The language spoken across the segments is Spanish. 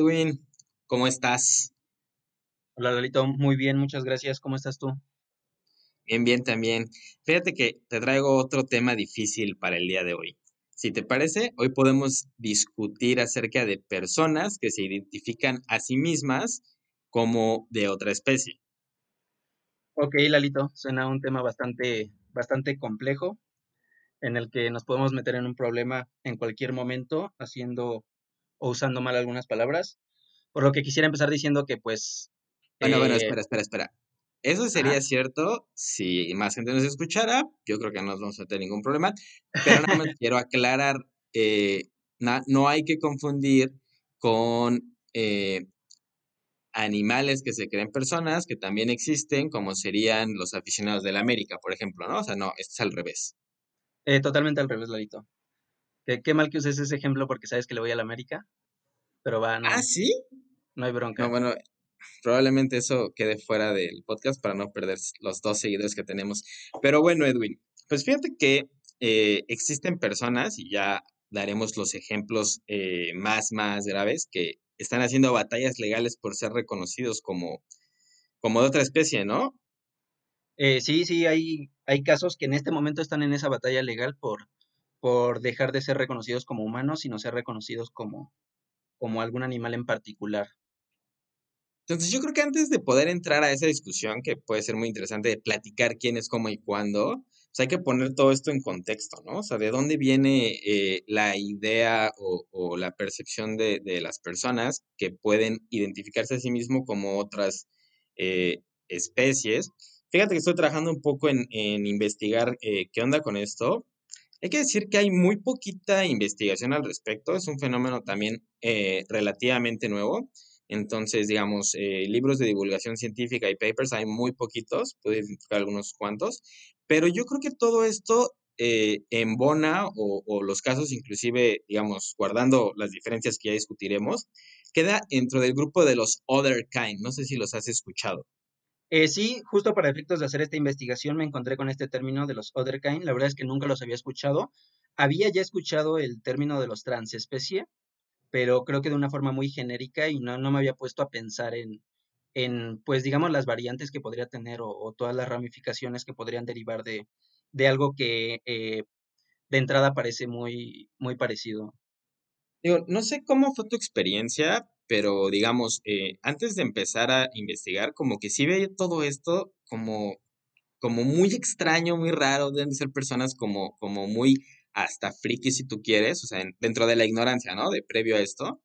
Edwin, ¿cómo estás? Hola Lalito, muy bien, muchas gracias. ¿Cómo estás tú? Bien, bien también. Fíjate que te traigo otro tema difícil para el día de hoy. Si te parece, hoy podemos discutir acerca de personas que se identifican a sí mismas como de otra especie. Ok, Lalito, suena un tema bastante, bastante complejo en el que nos podemos meter en un problema en cualquier momento haciendo o usando mal algunas palabras. Por lo que quisiera empezar diciendo que pues... Bueno, bueno, eh, espera, espera, espera. Eso sería cierto si más gente nos escuchara, yo creo que no nos vamos a tener ningún problema, pero nada más quiero aclarar, eh, na- no hay que confundir con eh, animales que se creen personas, que también existen, como serían los aficionados del América, por ejemplo, ¿no? O sea, no, esto es al revés. Eh, totalmente al revés, Lalito. Qué, qué mal que uses ese ejemplo porque sabes que le voy a la América, pero va, Ah, no, sí. no hay No, bronca. bueno, probablemente eso quede fuera del podcast para no perder los dos seguidores que tenemos. Pero bueno, Edwin, pues fíjate que eh, existen personas, y ya daremos los ejemplos eh, más, más graves, que están haciendo batallas legales por ser reconocidos como, como de otra especie, ¿no? Eh, sí, sí, hay, hay casos que en este momento están en esa batalla legal por, por dejar de ser reconocidos como humanos, sino ser reconocidos como, como algún animal en particular. Entonces yo creo que antes de poder entrar a esa discusión, que puede ser muy interesante de platicar quién es, cómo y cuándo, pues hay que poner todo esto en contexto, ¿no? O sea, de dónde viene eh, la idea o, la percepción de, las personas que pueden identificarse a sí mismo como otras eh, especies. Fíjate que estoy trabajando un poco en, en investigar eh, qué onda con esto. Hay que decir que hay muy poquita investigación al respecto, es un fenómeno también eh, relativamente nuevo. Entonces, digamos, eh, libros de divulgación científica y papers hay muy poquitos, puedo identificar algunos cuantos, pero yo creo que todo esto eh, embona o, o los casos, inclusive, digamos, guardando las diferencias que ya discutiremos, queda dentro del grupo de los other kind. No sé si los has escuchado. Eh, sí, justo para efectos de hacer esta investigación me encontré con este término de los other kind. La verdad es que nunca los había escuchado. Había ya escuchado el término de los transespecie, pero creo que de una forma muy genérica y no, no me había puesto a pensar en, en, pues digamos, las variantes que podría tener o, todas las ramificaciones que podrían derivar de, de algo que eh, de entrada parece muy, muy parecido. No sé cómo fue tu experiencia, pero digamos, eh, antes de empezar a investigar, como que sí veía todo esto como, como muy extraño, muy raro, deben de ser personas como, como muy hasta friki si tú quieres, o sea, en- dentro de la ignorancia, ¿no? De previo a esto.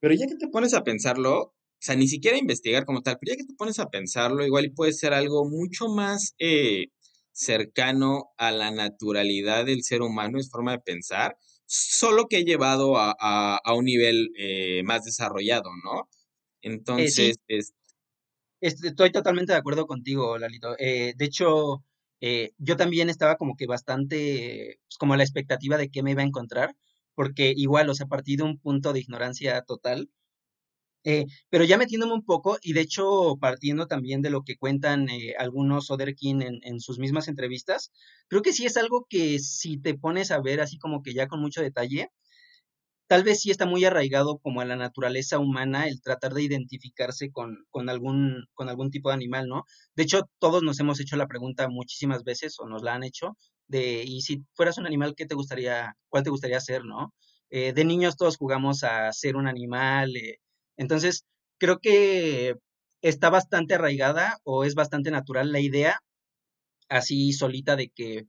Pero ya que te pones a pensarlo, o sea, ni siquiera investigar como tal, pero ya que te pones a pensarlo, igual puede ser algo mucho más eh, cercano a la naturalidad del ser humano, es forma de pensar, solo que llevado a, a- a un nivel eh, más desarrollado, ¿no? Eh, sí, Entonces, es, Estoy totalmente de acuerdo contigo, Lalito. Eh, de hecho, eh, yo también estaba como que bastante, pues, como a la expectativa de qué me iba a encontrar, porque igual, o sea, partí de un punto de ignorancia total, eh, pero ya metiéndome un poco, y de hecho partiendo también de lo que cuentan eh, algunos Otherkin en, en sus mismas entrevistas, creo que sí es algo que si te pones a ver así como que ya con mucho detalle, Tal vez sí está muy arraigado como a la naturaleza humana el tratar de identificarse con, con algún, con algún tipo de animal, ¿no? De hecho, todos nos hemos hecho la pregunta muchísimas veces o nos la han hecho de, y si fueras un animal, ¿qué te gustaría, cuál te gustaría ser, ¿no? Eh, de niños todos jugamos a ser un animal, eh, entonces creo que está bastante arraigada o es bastante natural la idea así solita de que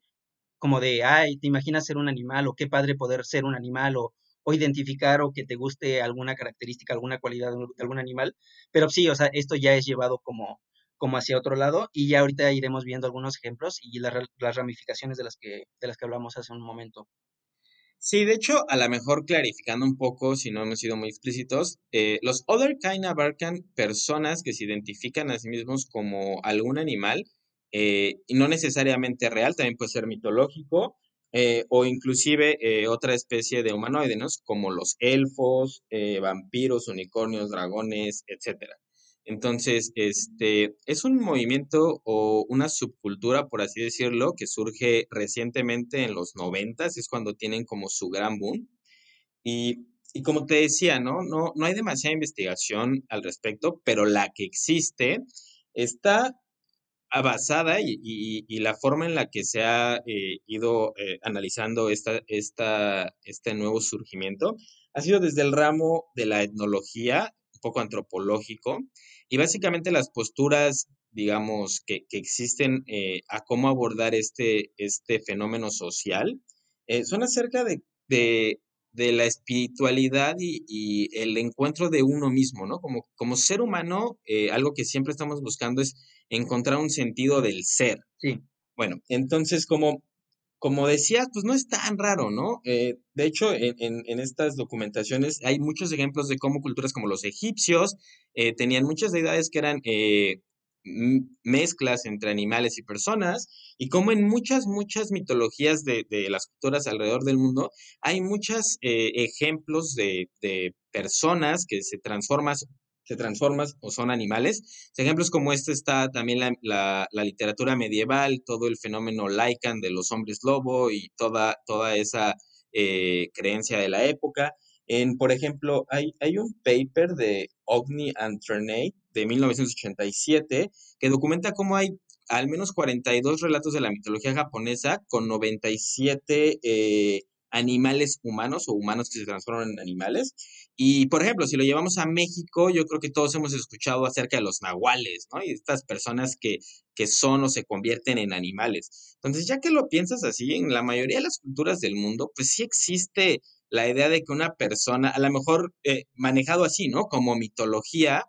como de, ay, te imaginas ser un animal o qué padre poder ser un animal o, o identificar o que te guste alguna característica, alguna cualidad de, algún animal. Pero sí, o sea, esto ya es llevado como, como hacia otro lado y ya ahorita iremos viendo algunos ejemplos y las, las ramificaciones de las que, de las que hablamos hace un momento. Sí, de hecho, a lo mejor clarificando un poco, si no hemos sido muy explícitos, eh, los other kind abarcan personas que se identifican a sí mismos como algún animal, eh, y no necesariamente real, también puede ser mitológico, eh, o inclusive otra especie de humanoide, ¿no? Como los elfos, vampiros, unicornios, dragones, etcétera. Entonces, este es un movimiento o una subcultura, por así decirlo, que surge recientemente en los noventas, es cuando tienen como su gran boom. Y y como te decía, ¿no? ¿no? No hay demasiada investigación al respecto, pero la que existe está basada y, y, la forma en la que se ha eh, ido eh, analizando esta, esta, este nuevo surgimiento ha sido desde el ramo de la etnología, un poco antropológico, y básicamente las posturas, digamos, que, que existen eh, a cómo abordar este, este fenómeno social, son acerca de, de, de la espiritualidad y, y, el encuentro de uno mismo, ¿no? Como, como ser humano, algo que siempre estamos buscando es encontrar un sentido del ser. Sí. Bueno, entonces, como, como decías, pues no es tan raro, ¿no? Eh, de hecho, en, estas documentaciones hay muchos ejemplos de cómo culturas como los egipcios eh, tenían muchas deidades que eran eh, mezclas entre animales y personas, y como en muchas, muchas mitologías de, las culturas alrededor del mundo, hay muchos ejemplos de, personas que se transforman, se transforman o son animales. Ejemplos como este está también la, la, literatura medieval, todo el fenómeno Lycan de los hombres lobo y toda, toda esa eh, creencia de la época. En, por ejemplo, hay, hay un paper de Ogni and Ternay de 1987 que documenta cómo hay al menos 42 relatos de la mitología japonesa con 97 eh, animales humanos o humanos que se transforman en animales. Y, por ejemplo, si lo llevamos a México, yo creo que todos hemos escuchado acerca de los nahuales, ¿no? Y estas personas que, que son o se convierten en animales. Entonces, ya que lo piensas así, en la mayoría de las culturas del mundo, pues sí existe la idea de que una persona, a lo mejor eh, manejado así, ¿no? Como mitología,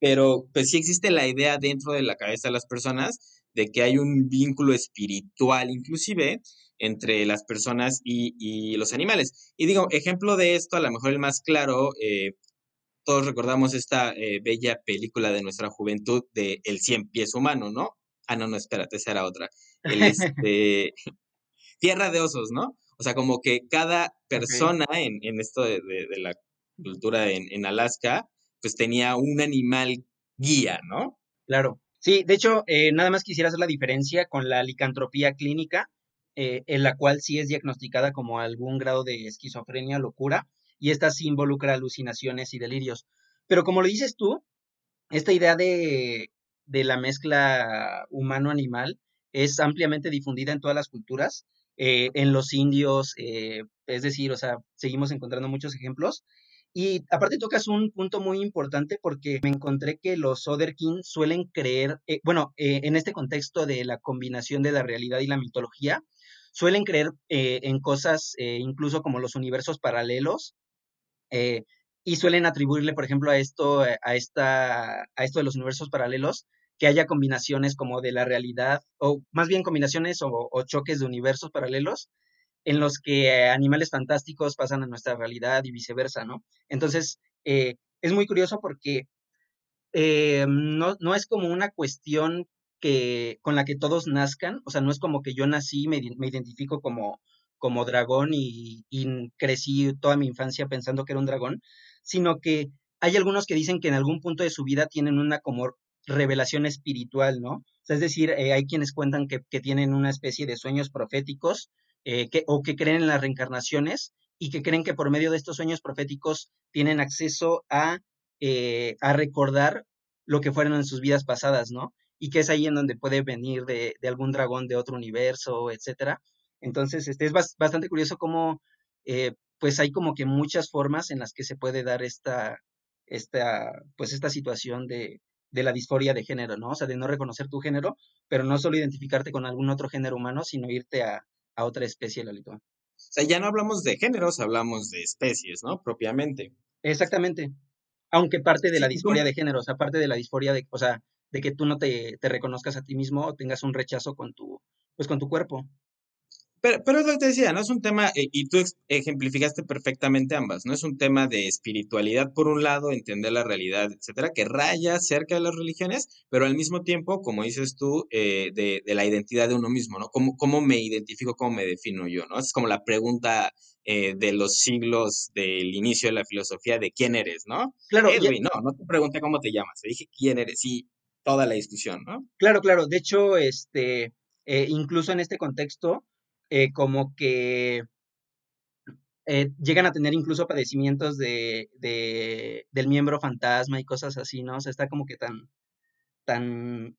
pero pues sí existe la idea dentro de la cabeza de las personas de que hay un vínculo espiritual inclusive entre las personas y, los animales. Y digo, ejemplo de esto, a lo mejor el más claro, eh, todos recordamos esta eh, bella película de nuestra juventud de El cien pies humano, ¿no? Ah, no, no, espérate, esa era otra. El, este, Tierra de osos, ¿no? O sea, como que cada persona en, en, esto de, de, la cultura en, en, Alaska, pues tenía un animal guía, ¿no? Claro. Sí, de hecho, eh, nada más quisiera hacer la diferencia con la licantropía clínica, eh, en la cual sí es diagnosticada como algún grado de esquizofrenia, locura, y esta sí involucra alucinaciones y delirios. Pero como lo dices tú, esta idea de, de la mezcla humano-animal es ampliamente difundida en todas las culturas, eh, en los indios, eh, es decir, o sea, seguimos encontrando muchos ejemplos. Y aparte tocas un punto muy importante porque me encontré que los Soderkin suelen creer, bueno, en este contexto de la combinación de la realidad y la mitología, suelen creer eh, en cosas eh, incluso como los universos paralelos eh, y suelen atribuirle, por ejemplo, a esto, a, esta, a esto de los universos paralelos, que haya combinaciones como de la realidad, o más bien combinaciones o, choques de universos paralelos en los que animales fantásticos pasan a nuestra realidad y viceversa, ¿no? Entonces, es muy curioso porque no, no, es como una cuestión que, con la que todos nazcan, o sea, no es como que yo nací, me, me identifico como, como dragón y, y, crecí toda mi infancia pensando que era un dragón, sino que hay algunos que dicen que en algún punto de su vida tienen una como revelación espiritual, ¿no? O sea, es decir, eh, hay quienes cuentan que, que, tienen una especie de sueños proféticos eh, que, o que creen en las reencarnaciones y que creen que por medio de estos sueños proféticos tienen acceso a, eh, a recordar lo que fueron en sus vidas pasadas, ¿no? Y que es ahí en donde puede venir de, de algún dragón de otro universo, etcétera. Entonces, este es bastante curioso cómo, eh, pues hay como que muchas formas en las que se puede dar esta, esta, pues esta situación de, de la disforia de género, ¿no? O sea, de no reconocer tu género, pero no solo identificarte con algún otro género humano, sino irte a, a otra especie, Lalito. O sea, ya no hablamos de géneros, hablamos de especies, ¿no? Propiamente. Exactamente. Aunque parte de la disforia de género, o sea, parte de la disforia de, o sea, de que tú no te, te, reconozcas a ti mismo o tengas un rechazo con tu, pues con tu cuerpo. Pero, pero es lo que te decía, ¿no? Es un tema, eh, y tú ejemplificaste perfectamente ambas, ¿no? Es un tema de espiritualidad, por un lado, entender la realidad, etcétera, que raya cerca de las religiones, pero al mismo tiempo, como dices tú, eh, de, de, la identidad de uno mismo, ¿no? ¿Cómo, ¿Cómo me identifico, cómo me defino yo, ¿no? Es como la pregunta eh, de los siglos del inicio de la filosofía de quién eres, ¿no? Claro. Edwin, no, no te pregunté cómo te llamas, te dije quién eres, y toda la discusión, ¿no? Claro, claro. De hecho, este, eh, incluso en este contexto, eh, como que eh, llegan a tener incluso padecimientos de, del miembro fantasma y cosas así, ¿no? O sea, está como que tan, tan,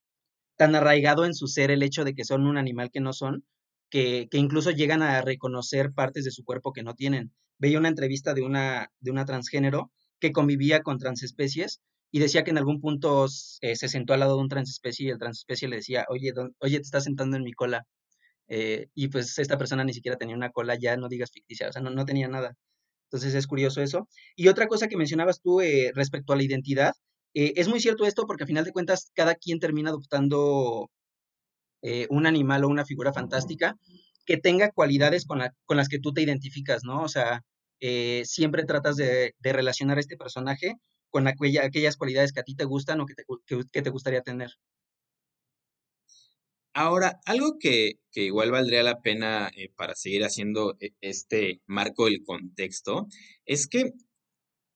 tan arraigado en su ser el hecho de que son un animal que no son, que, que incluso llegan a reconocer partes de su cuerpo que no tienen. Veía una entrevista de una, de una transgénero que convivía con transespecies y decía que en algún punto eh, se sentó al lado de un transespecie y el transespecie le decía, oye, oye, te estás sentando en mi cola. Eh, y pues esta persona ni siquiera tenía una cola, ya no digas ficticia, o sea, no, no tenía nada. Entonces es curioso eso. Y otra cosa que mencionabas tú eh, respecto a la identidad, es muy cierto esto porque a final de cuentas cada quien termina adoptando un animal o una figura fantástica que tenga cualidades con, con las que tú te identificas, ¿no? O sea, siempre tratas de, de, relacionar a este personaje con aquellas cualidades que a ti te gustan o que te, que, te gustaría tener. Ahora, algo que, que, igual valdría la pena eh, para seguir haciendo eh, este marco del contexto es que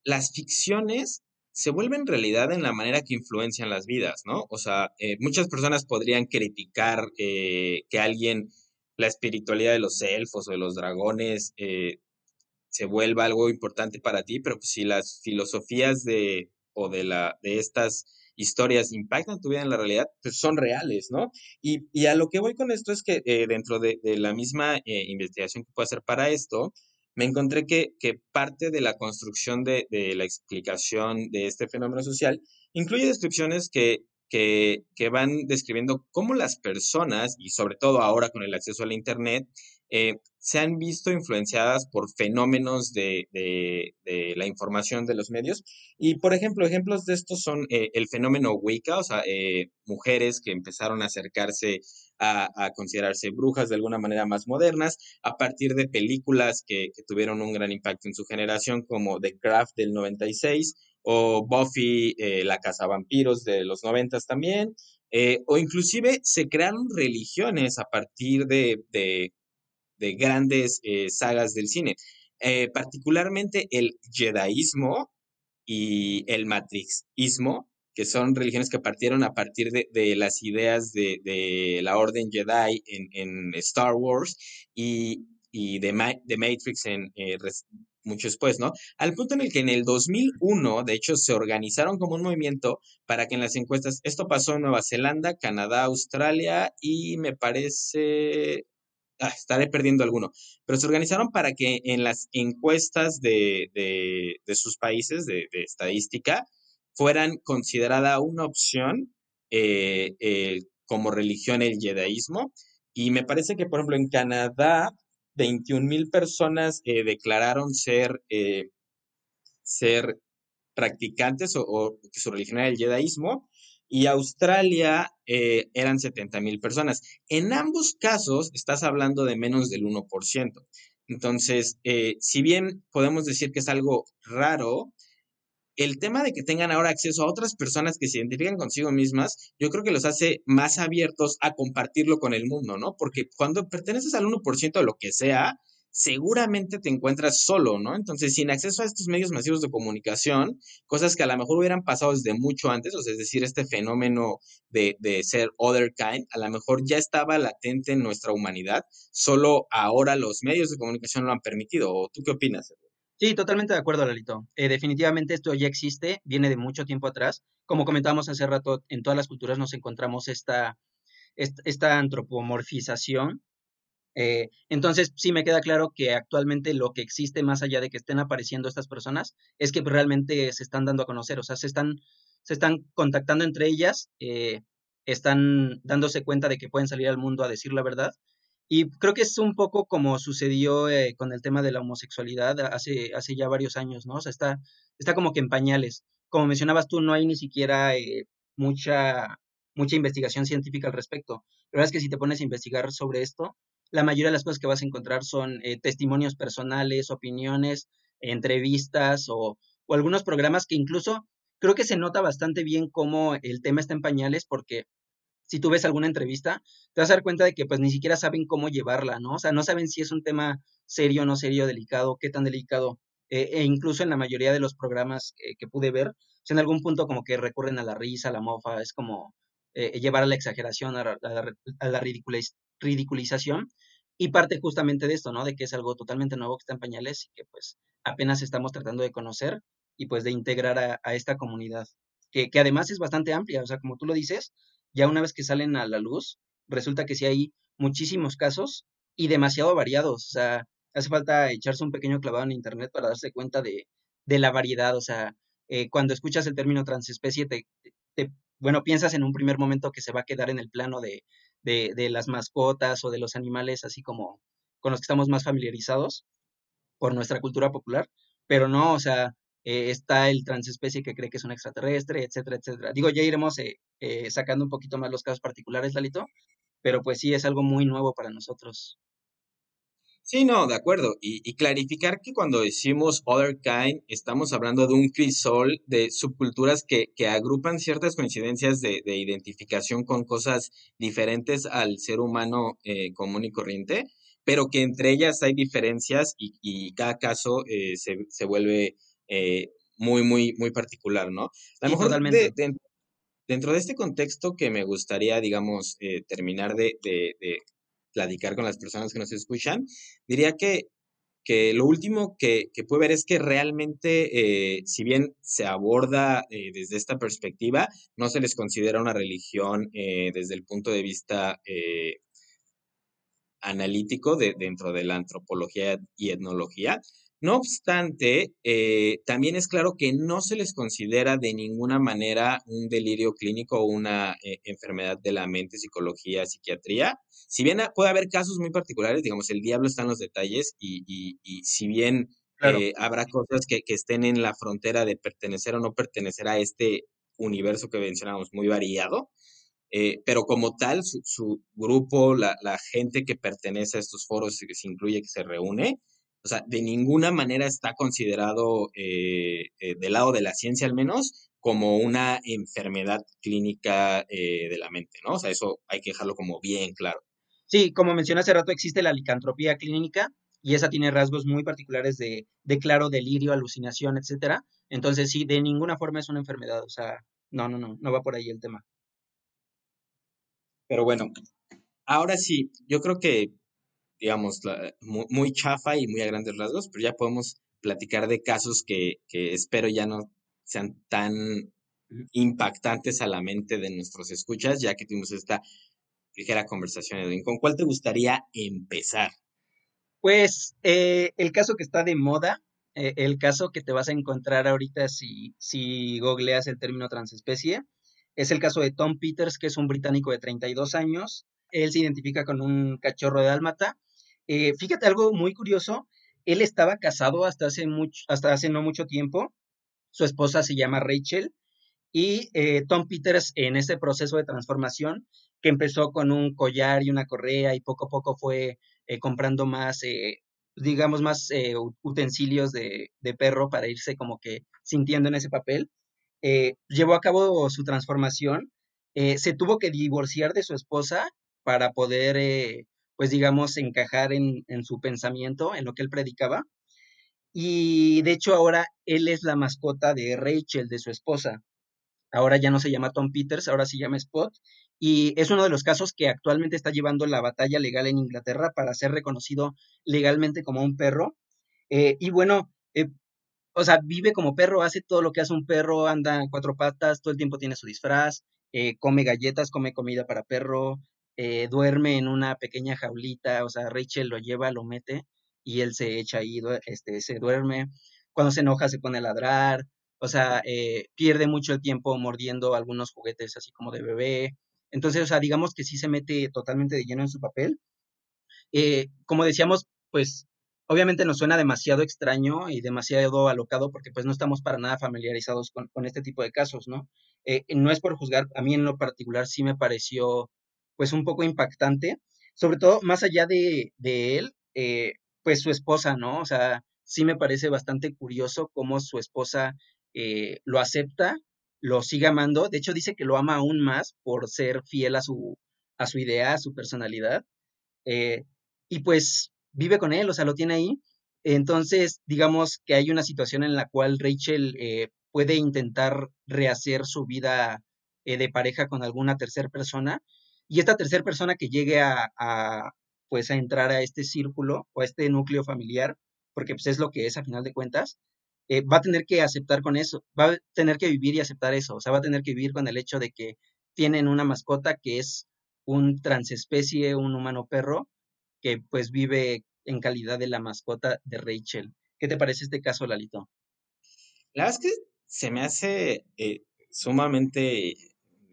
las ficciones se vuelven realidad en la manera que influencian las vidas, ¿no? O sea, eh, muchas personas podrían criticar que alguien, la espiritualidad de los elfos o de los dragones, se vuelva algo importante para ti, pero pues si las filosofías de o de la de estas historias impactan tu vida en la realidad, pues son reales, ¿no? Y, y a lo que voy con esto es que eh, dentro de, de, la misma eh, investigación que puedo hacer para esto, me encontré que, que parte de la construcción de, de, la explicación de este fenómeno social incluye descripciones que, que, que, van describiendo cómo las personas, y sobre todo ahora con el acceso al Internet, eh, se han visto influenciadas por fenómenos de, la información de los medios. Y, por ejemplo, ejemplos de estos son eh, el fenómeno Wicca, o sea, eh, mujeres que empezaron a acercarse a, considerarse brujas de alguna manera más modernas, a partir de películas que, tuvieron un gran impacto en su generación, como The Craft del 96 o Buffy, eh, la Casa Vampiros de los 90 también, o inclusive se crearon religiones a partir de de grandes eh, sagas del cine. Eh, particularmente el jedaísmo y el matrixismo, que son religiones que partieron a partir de, las ideas de, la Orden Jedi en, Star Wars y, de, Matrix en, eh, mucho después, ¿no? Al punto en el que en el 2001, de hecho, se organizaron como un movimiento para que en las encuestas, esto pasó en Nueva Zelanda, Canadá, Australia y me parece Ah, estaré perdiendo alguno, pero se organizaron para que en las encuestas de, sus países de, estadística fueran considerada una opción eh, como religión el jedaísmo. Y me parece que, por ejemplo, en Canadá, 21 mil personas eh, declararon ser, eh, ser practicantes o, que su religión era el jedaísmo y Australia eh, eran 70 mil personas. En ambos casos estás hablando de menos del 1%. Entonces, eh, si bien podemos decir que es algo raro, el tema de que tengan ahora acceso a otras personas que se identifican consigo mismas, yo creo que los hace más abiertos a compartirlo con el mundo, ¿no? Porque cuando perteneces al 1% de lo que sea, seguramente te encuentras solo, ¿no? Entonces, sin acceso a estos medios masivos de comunicación, cosas que a lo mejor hubieran pasado desde mucho antes, o sea, es decir, este fenómeno de, ser other kind, a lo mejor ya estaba latente en nuestra humanidad, solo ahora los medios de comunicación lo han permitido. ¿O tú qué opinas? Sí, totalmente de acuerdo, Lalito. Eh, definitivamente esto ya existe, viene de mucho tiempo atrás. Como comentábamos hace rato, en todas las culturas nos encontramos esta, esta antropomorfización eh, entonces, sí me queda claro que actualmente lo que existe más allá de que estén apareciendo estas personas es que realmente se están dando a conocer, o sea, se están, se están contactando entre ellas, eh, están dándose cuenta de que pueden salir al mundo a decir la verdad. Y creo que es un poco como sucedió eh, con el tema de la homosexualidad hace, hace ya varios años, ¿no? O sea, está, está como que en pañales. Como mencionabas tú, no hay ni siquiera mucha, mucha investigación científica al respecto. La verdad es que si te pones a investigar sobre esto, la mayoría de las cosas que vas a encontrar son eh, testimonios personales, opiniones, entrevistas o, o, algunos programas que incluso creo que se nota bastante bien cómo el tema está en pañales porque si tú ves alguna entrevista, te vas a dar cuenta de que pues ni siquiera saben cómo llevarla, ¿no? O sea, no saben si es un tema serio, no serio, delicado, qué tan delicado. Eh, e incluso en la mayoría de los programas que pude ver, pues, en algún punto como que recurren a la risa, a la mofa, es como eh, llevar a la exageración, a, a la ridiculización y parte justamente de esto, ¿no? De que es algo totalmente nuevo que está en pañales y que pues apenas estamos tratando de conocer y pues de integrar a, esta comunidad, que, que, además es bastante amplia, o sea, como tú lo dices, ya una vez que salen a la luz, resulta que sí hay muchísimos casos y demasiado variados, o sea, hace falta echarse un pequeño clavado en internet para darse cuenta de, de la variedad, o sea, eh, cuando escuchas el término transespecie, te, te, bueno, piensas en un primer momento que se va a quedar en el plano de, de, de, las mascotas o de los animales, así como con los que estamos más familiarizados por nuestra cultura popular, pero no, o sea, eh, está el transespecie que cree que es un extraterrestre, etcétera, etcétera. Digo, ya iremos eh, eh, sacando un poquito más los casos particulares, Lalito, pero pues sí es algo muy nuevo para nosotros. Sí, no, de acuerdo. Y, y, clarificar que cuando decimos other kind, estamos hablando de un crisol de subculturas que, que agrupan ciertas coincidencias de, de, identificación con cosas diferentes al ser humano eh, común y corriente, pero que entre ellas hay diferencias y, y cada caso eh, se, se, vuelve eh, muy, muy, muy particular, ¿no? A lo mejor de, de, dentro de este contexto que me gustaría, digamos, eh, terminar de, de, platicar con las personas que nos escuchan, diría que, que lo último que, que puede ver es que realmente, eh, si bien se aborda eh, desde esta perspectiva, no se les considera una religión eh, desde el punto de vista analítico de, dentro de la antropología y etnología. No obstante, eh, también es claro que no se les considera de ninguna manera un delirio clínico o una eh, enfermedad de la mente, psicología, psiquiatría. Si bien puede haber casos muy particulares, digamos, el diablo está en los detalles y, y, y si bien claro. eh, habrá cosas que, que estén en la frontera de pertenecer o no pertenecer a este universo que mencionamos muy variado, eh, pero como tal, su, su grupo, la, la, gente que pertenece a estos foros y que se incluye, que se reúne, o sea, de ninguna manera está considerado, eh, eh, del lado de la ciencia al menos, como una enfermedad clínica eh, de la mente, ¿no? O sea, eso hay que dejarlo como bien claro. Sí, como mencioné hace rato, existe la licantropía clínica y esa tiene rasgos muy particulares de, de claro delirio, alucinación, etcétera. Entonces, sí, de ninguna forma es una enfermedad, o sea, no, no, no, no va por ahí el tema. Pero bueno, ahora sí, yo creo que digamos, la, muy, muy, chafa y muy a grandes rasgos, pero ya podemos platicar de casos que, que espero ya no sean tan impactantes a la mente de nuestros escuchas, ya que tuvimos esta ligera conversación, Edwin. ¿Con cuál te gustaría empezar? Pues eh, el caso que está de moda, eh, el caso que te vas a encontrar ahorita si, si googleas el término transespecie, es el caso de Tom Peters, que es un británico de 32 años. Él se identifica con un cachorro de dálmata eh, fíjate algo muy curioso, él estaba casado hasta hace, mucho, hasta hace no mucho tiempo, su esposa se llama Rachel, y eh, Tom Peters en ese proceso de transformación, que empezó con un collar y una correa y poco a poco fue eh, comprando más, eh, digamos, más utensilios de, de, perro para irse como que sintiendo en ese papel, llevó a cabo su transformación, se tuvo que divorciar de su esposa para poder pues digamos, encajar en, su pensamiento, en lo que él predicaba. Y de hecho ahora él es la mascota de Rachel, de su esposa. Ahora ya no se llama Tom Peters, ahora se llama Spot. Y es uno de los casos que actualmente está llevando la batalla legal en Inglaterra para ser reconocido legalmente como un perro. Eh, y bueno, eh, o sea, vive como perro, hace todo lo que hace un perro, anda en cuatro patas, todo el tiempo tiene su disfraz, eh, come galletas, come comida para perro, eh, duerme en una pequeña jaulita, o sea, Rachel lo lleva, lo mete y él se echa ahí, este, se duerme. Cuando se enoja se pone a ladrar, o sea, eh, pierde mucho el tiempo mordiendo algunos juguetes así como de bebé. Entonces, o sea, digamos que sí se mete totalmente de lleno en su papel. Eh, como decíamos, pues obviamente nos suena demasiado extraño y demasiado alocado porque pues no estamos para nada familiarizados con, este tipo de casos, ¿no? Eh, no es por juzgar, a mí en lo particular sí me pareció pues un poco impactante, sobre todo más allá de, de él, eh, pues su esposa, ¿no? O sea, sí me parece bastante curioso cómo su esposa eh, lo acepta, lo sigue amando, de hecho dice que lo ama aún más por ser fiel a su, a su idea, a su personalidad, eh, y pues vive con él, o sea, lo tiene ahí. Entonces, digamos que hay una situación en la cual Rachel eh, puede intentar rehacer su vida de pareja con alguna tercera persona, y esta tercera persona que llegue a, a, pues a entrar a este círculo o a este núcleo familiar, porque pues es lo que es a final de cuentas, eh, va a tener que aceptar con eso, va a tener que vivir y aceptar eso, o sea, va a tener que vivir con el hecho de que tienen una mascota que es un transespecie, un humano perro, que pues vive en calidad de la mascota de Rachel. ¿Qué te parece este caso, Lalito? La verdad es que se me hace eh, sumamente,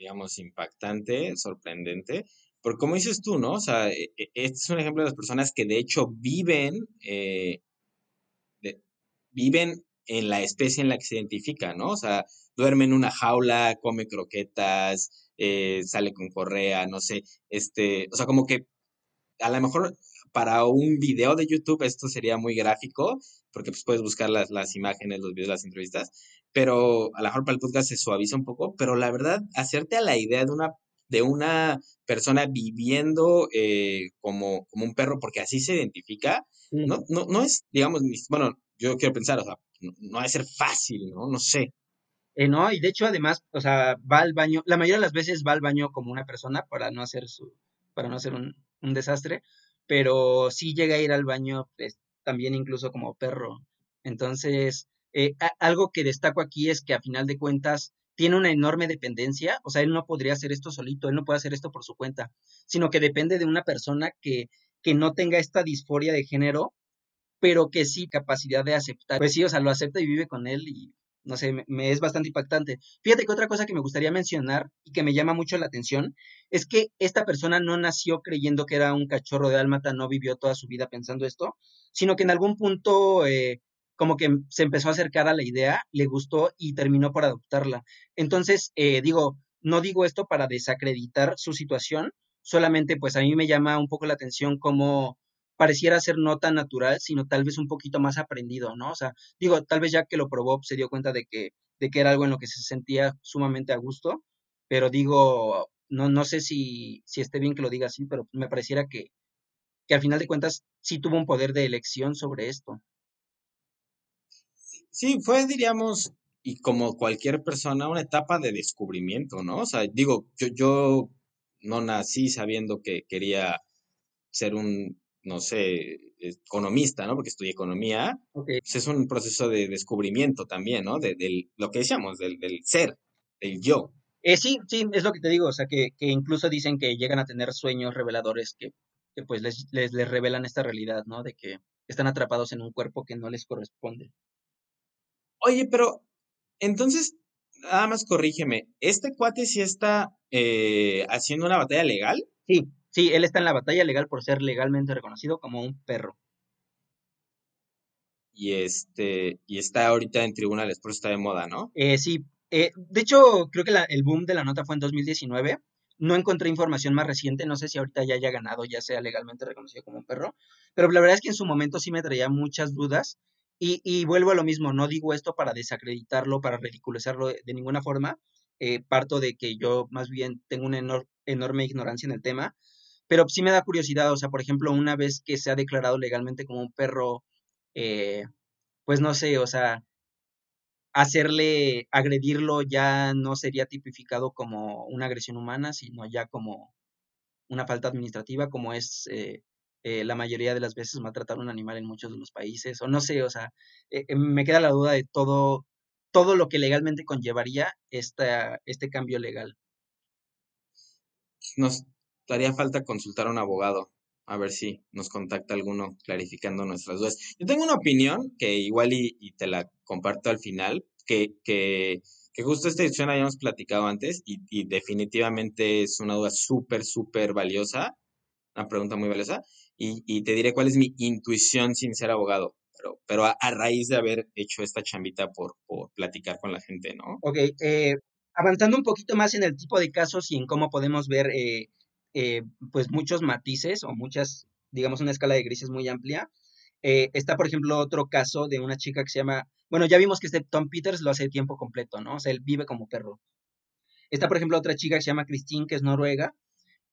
digamos, impactante, sorprendente, porque como dices tú, ¿no? O sea, e- e- este es un ejemplo de las personas que de hecho viven, eh, viven en la especie en la que se identifica, ¿no? O sea, duerme en una jaula, come croquetas, eh, sale con correa, no sé, este, o sea, como que a lo mejor para un video de YouTube esto sería muy gráfico, porque pues puedes buscar las, las imágenes, los videos, las entrevistas, pero a lo mejor para el podcast se suaviza un poco, pero la verdad, hacerte a la idea de una, de una persona viviendo eh, como, como un perro, porque así se identifica, Sí. no, no, no es, digamos, bueno, yo quiero pensar, o sea, no, no ha de ser fácil, ¿no? No sé. Eh, no, y de hecho además, o sea, va al baño, la mayoría de las veces va al baño como una persona para no hacer su, para no hacer un, un desastre, pero sí llega a ir al baño, pues, también incluso como perro. Entonces, eh, algo que destaco aquí es que a final de cuentas tiene una enorme dependencia, o sea, él no podría hacer esto solito, él no puede hacer esto por su cuenta, sino que depende de una persona que, que no tenga esta disforia de género pero que sí capacidad de aceptar. Pues sí, o sea, lo acepta y vive con él y no sé, me, es bastante impactante. Fíjate que otra cosa que me gustaría mencionar y que me llama mucho la atención es que esta persona no nació creyendo que era un cachorro de dálmata, no vivió toda su vida pensando esto, sino que en algún punto eh, como que se empezó a acercar a la idea, le gustó y terminó por adoptarla. Entonces, eh, digo, no digo esto para desacreditar su situación, solamente pues a mí me llama un poco la atención cómo pareciera ser no tan natural, sino tal vez un poquito más aprendido, ¿no? O sea, digo, tal vez ya que lo probó se dio cuenta de que, de que era algo en lo que se sentía sumamente a gusto, pero digo, no, no sé si, si esté bien que lo diga así, pero me pareciera que, que al final de cuentas sí tuvo un poder de elección sobre esto. Sí, fue, diríamos, y como cualquier persona, una etapa de descubrimiento, ¿no? O sea, digo, yo, yo no nací sabiendo que quería ser un, no sé, economista, ¿no? Porque estudié economía. Pues es un proceso de descubrimiento también, ¿no? De, del, lo que decíamos, del, del ser, del yo. Eh, sí, sí, es lo que te digo, o sea, que, que incluso dicen que llegan a tener sueños reveladores que, que pues les, les, les revelan esta realidad, ¿no? De que están atrapados en un cuerpo que no les corresponde. Oye, pero entonces, nada más corrígeme, ¿este cuate sí está eh, haciendo una batalla legal? Sí, sí, él está en la batalla legal por ser legalmente reconocido como un perro. Y este, y está ahorita en tribunales, por eso está de moda, ¿no? Eh, sí, eh, de hecho, creo que la- el boom de la nota fue en 2019. No encontré información más reciente, no sé si ahorita ya haya ganado, ya sea legalmente reconocido como un perro, pero la verdad es que en su momento sí me traía muchas dudas y, y vuelvo a lo mismo, no digo esto para desacreditarlo, para ridiculizarlo de, ninguna forma, eh, parto de que yo más bien tengo una enor- enorme ignorancia en el tema, pero sí me da curiosidad, o sea, por ejemplo, una vez que se ha declarado legalmente como un perro, eh, pues no sé, o sea hacerle, agredirlo ya no sería tipificado como una agresión humana, sino ya como una falta administrativa, como es eh, eh, la mayoría de las veces maltratar a un animal en muchos de los países, o no sé, o sea, eh, eh, me queda la duda de todo, todo lo que legalmente conllevaría esta, este cambio legal. Nos haría falta consultar a un abogado, a ver si nos contacta alguno clarificando nuestras dudas. Yo tengo una opinión que igual y, te la comparto al final, que, que, justo esta discusión habíamos platicado antes y, y definitivamente es una duda súper, súper valiosa, una pregunta muy valiosa, y, te diré cuál es mi intuición sin ser abogado, pero, pero a, raíz de haber hecho esta chambita por, platicar con la gente, ¿no? Ok, eh, avanzando un poquito más en el tipo de casos y en cómo podemos ver, eh, eh, pues, muchos matices o muchas, digamos, una escala de grises muy amplia. Está, por ejemplo, otro caso de una chica que se llama, bueno, ya vimos que este Tom Peters lo hace de tiempo completo, ¿no? O sea, él vive como perro. Está, por ejemplo, otra chica que se llama Christine, que es noruega.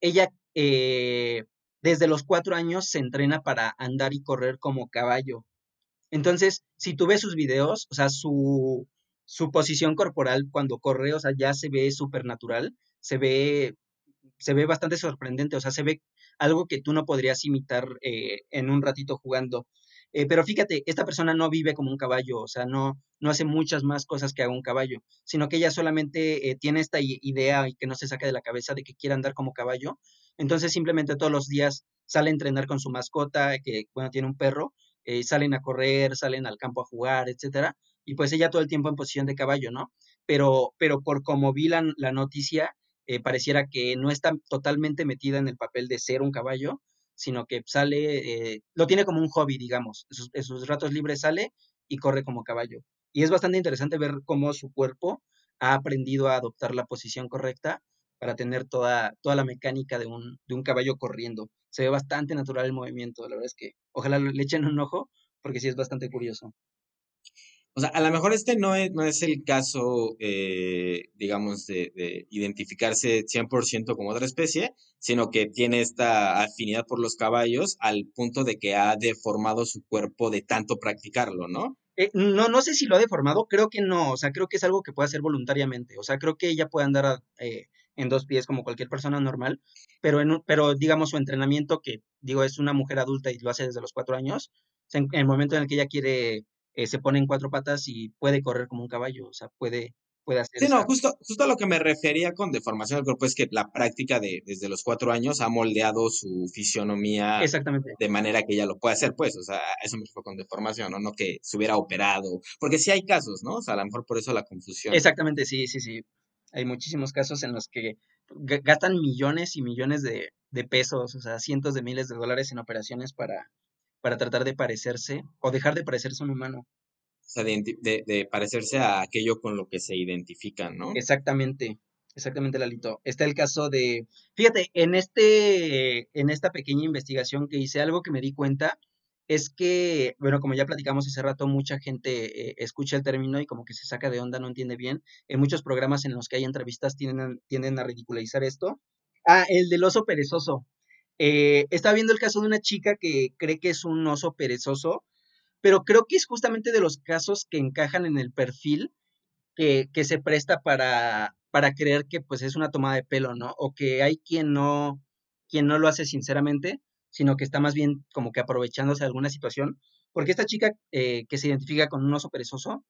Ella, eh, desde los cuatro años, se entrena para andar y correr como caballo. Entonces, si tú ves sus videos, o sea, su, su posición corporal cuando corre, o sea, ya se ve súper natural, se ve, se ve bastante sorprendente, o sea, se ve, algo que tú no podrías imitar eh, en un ratito jugando. Eh, pero fíjate, esta persona no vive como un caballo, o sea, no, no hace muchas más cosas que haga un caballo, sino que ella solamente eh, tiene esta idea y que no se saca de la cabeza de que quiere andar como caballo. Entonces simplemente todos los días sale a entrenar con su mascota, que bueno, tiene un perro, eh, salen a correr, salen al campo a jugar, etcétera. Y pues ella todo el tiempo en posición de caballo, ¿no? Pero, pero por como vi la, la noticia, pareciera que no está totalmente metida en el papel de ser un caballo, sino que sale, eh, lo tiene como un hobby, digamos. En sus, ratos libres sale y corre como caballo. Y es bastante interesante ver cómo su cuerpo ha aprendido a adoptar la posición correcta para tener toda, toda la mecánica de un, de un caballo corriendo. Se ve bastante natural el movimiento, la verdad es que ojalá le echen un ojo porque sí es bastante curioso. O sea, a lo mejor este no es, no es el caso, eh, digamos, de, identificarse 100% como otra especie, sino que tiene esta afinidad por los caballos al punto de que ha deformado su cuerpo de tanto practicarlo, ¿no? Eh, no, no sé si lo ha deformado, creo que no, o sea, creo que es algo que puede hacer voluntariamente, o sea, creo que ella puede andar eh, en dos pies como cualquier persona normal, pero, en, pero digamos su entrenamiento, que digo, es una mujer adulta y lo hace desde los cuatro años, en el momento en el que ella quiere eh, se pone en cuatro patas y puede correr como un caballo, o sea, puede, puede hacer... Sí, no, justo, justo a lo que me refería con deformación del cuerpo es que la práctica de desde los cuatro años ha moldeado su fisionomía Exactamente. de manera que ella lo puede hacer, pues, o sea, eso me fue con deformación, ¿no? No que se hubiera operado, porque sí hay casos, ¿no? O sea, a lo mejor por eso la confusión. Exactamente, sí, sí, sí. Hay muchísimos casos en los que gastan millones y millones de, de pesos, o sea, cientos de miles de dólares en operaciones para, para tratar de parecerse o dejar de parecerse un humano. O sea, de, parecerse a aquello con lo que se identifican, ¿no? Exactamente, exactamente, Lalito. Está el caso de, fíjate, en, este, en esta pequeña investigación que hice, algo que me di cuenta es que, bueno, como ya platicamos hace rato, mucha gente eh, escucha el término y como que se saca de onda, no entiende bien. En muchos programas en los que hay entrevistas tienden, tienden a ridiculizar esto. Ah, el del oso perezoso. Eh, estaba viendo el caso de una chica que cree que es un oso perezoso, pero creo que es justamente de los casos que encajan en el perfil que, que se presta para, para creer que pues es una tomada de pelo, ¿no? O que hay quien no, quien no lo hace sinceramente, sino que está más bien como que aprovechándose de alguna situación. Porque esta chica eh, que se identifica con un oso perezoso,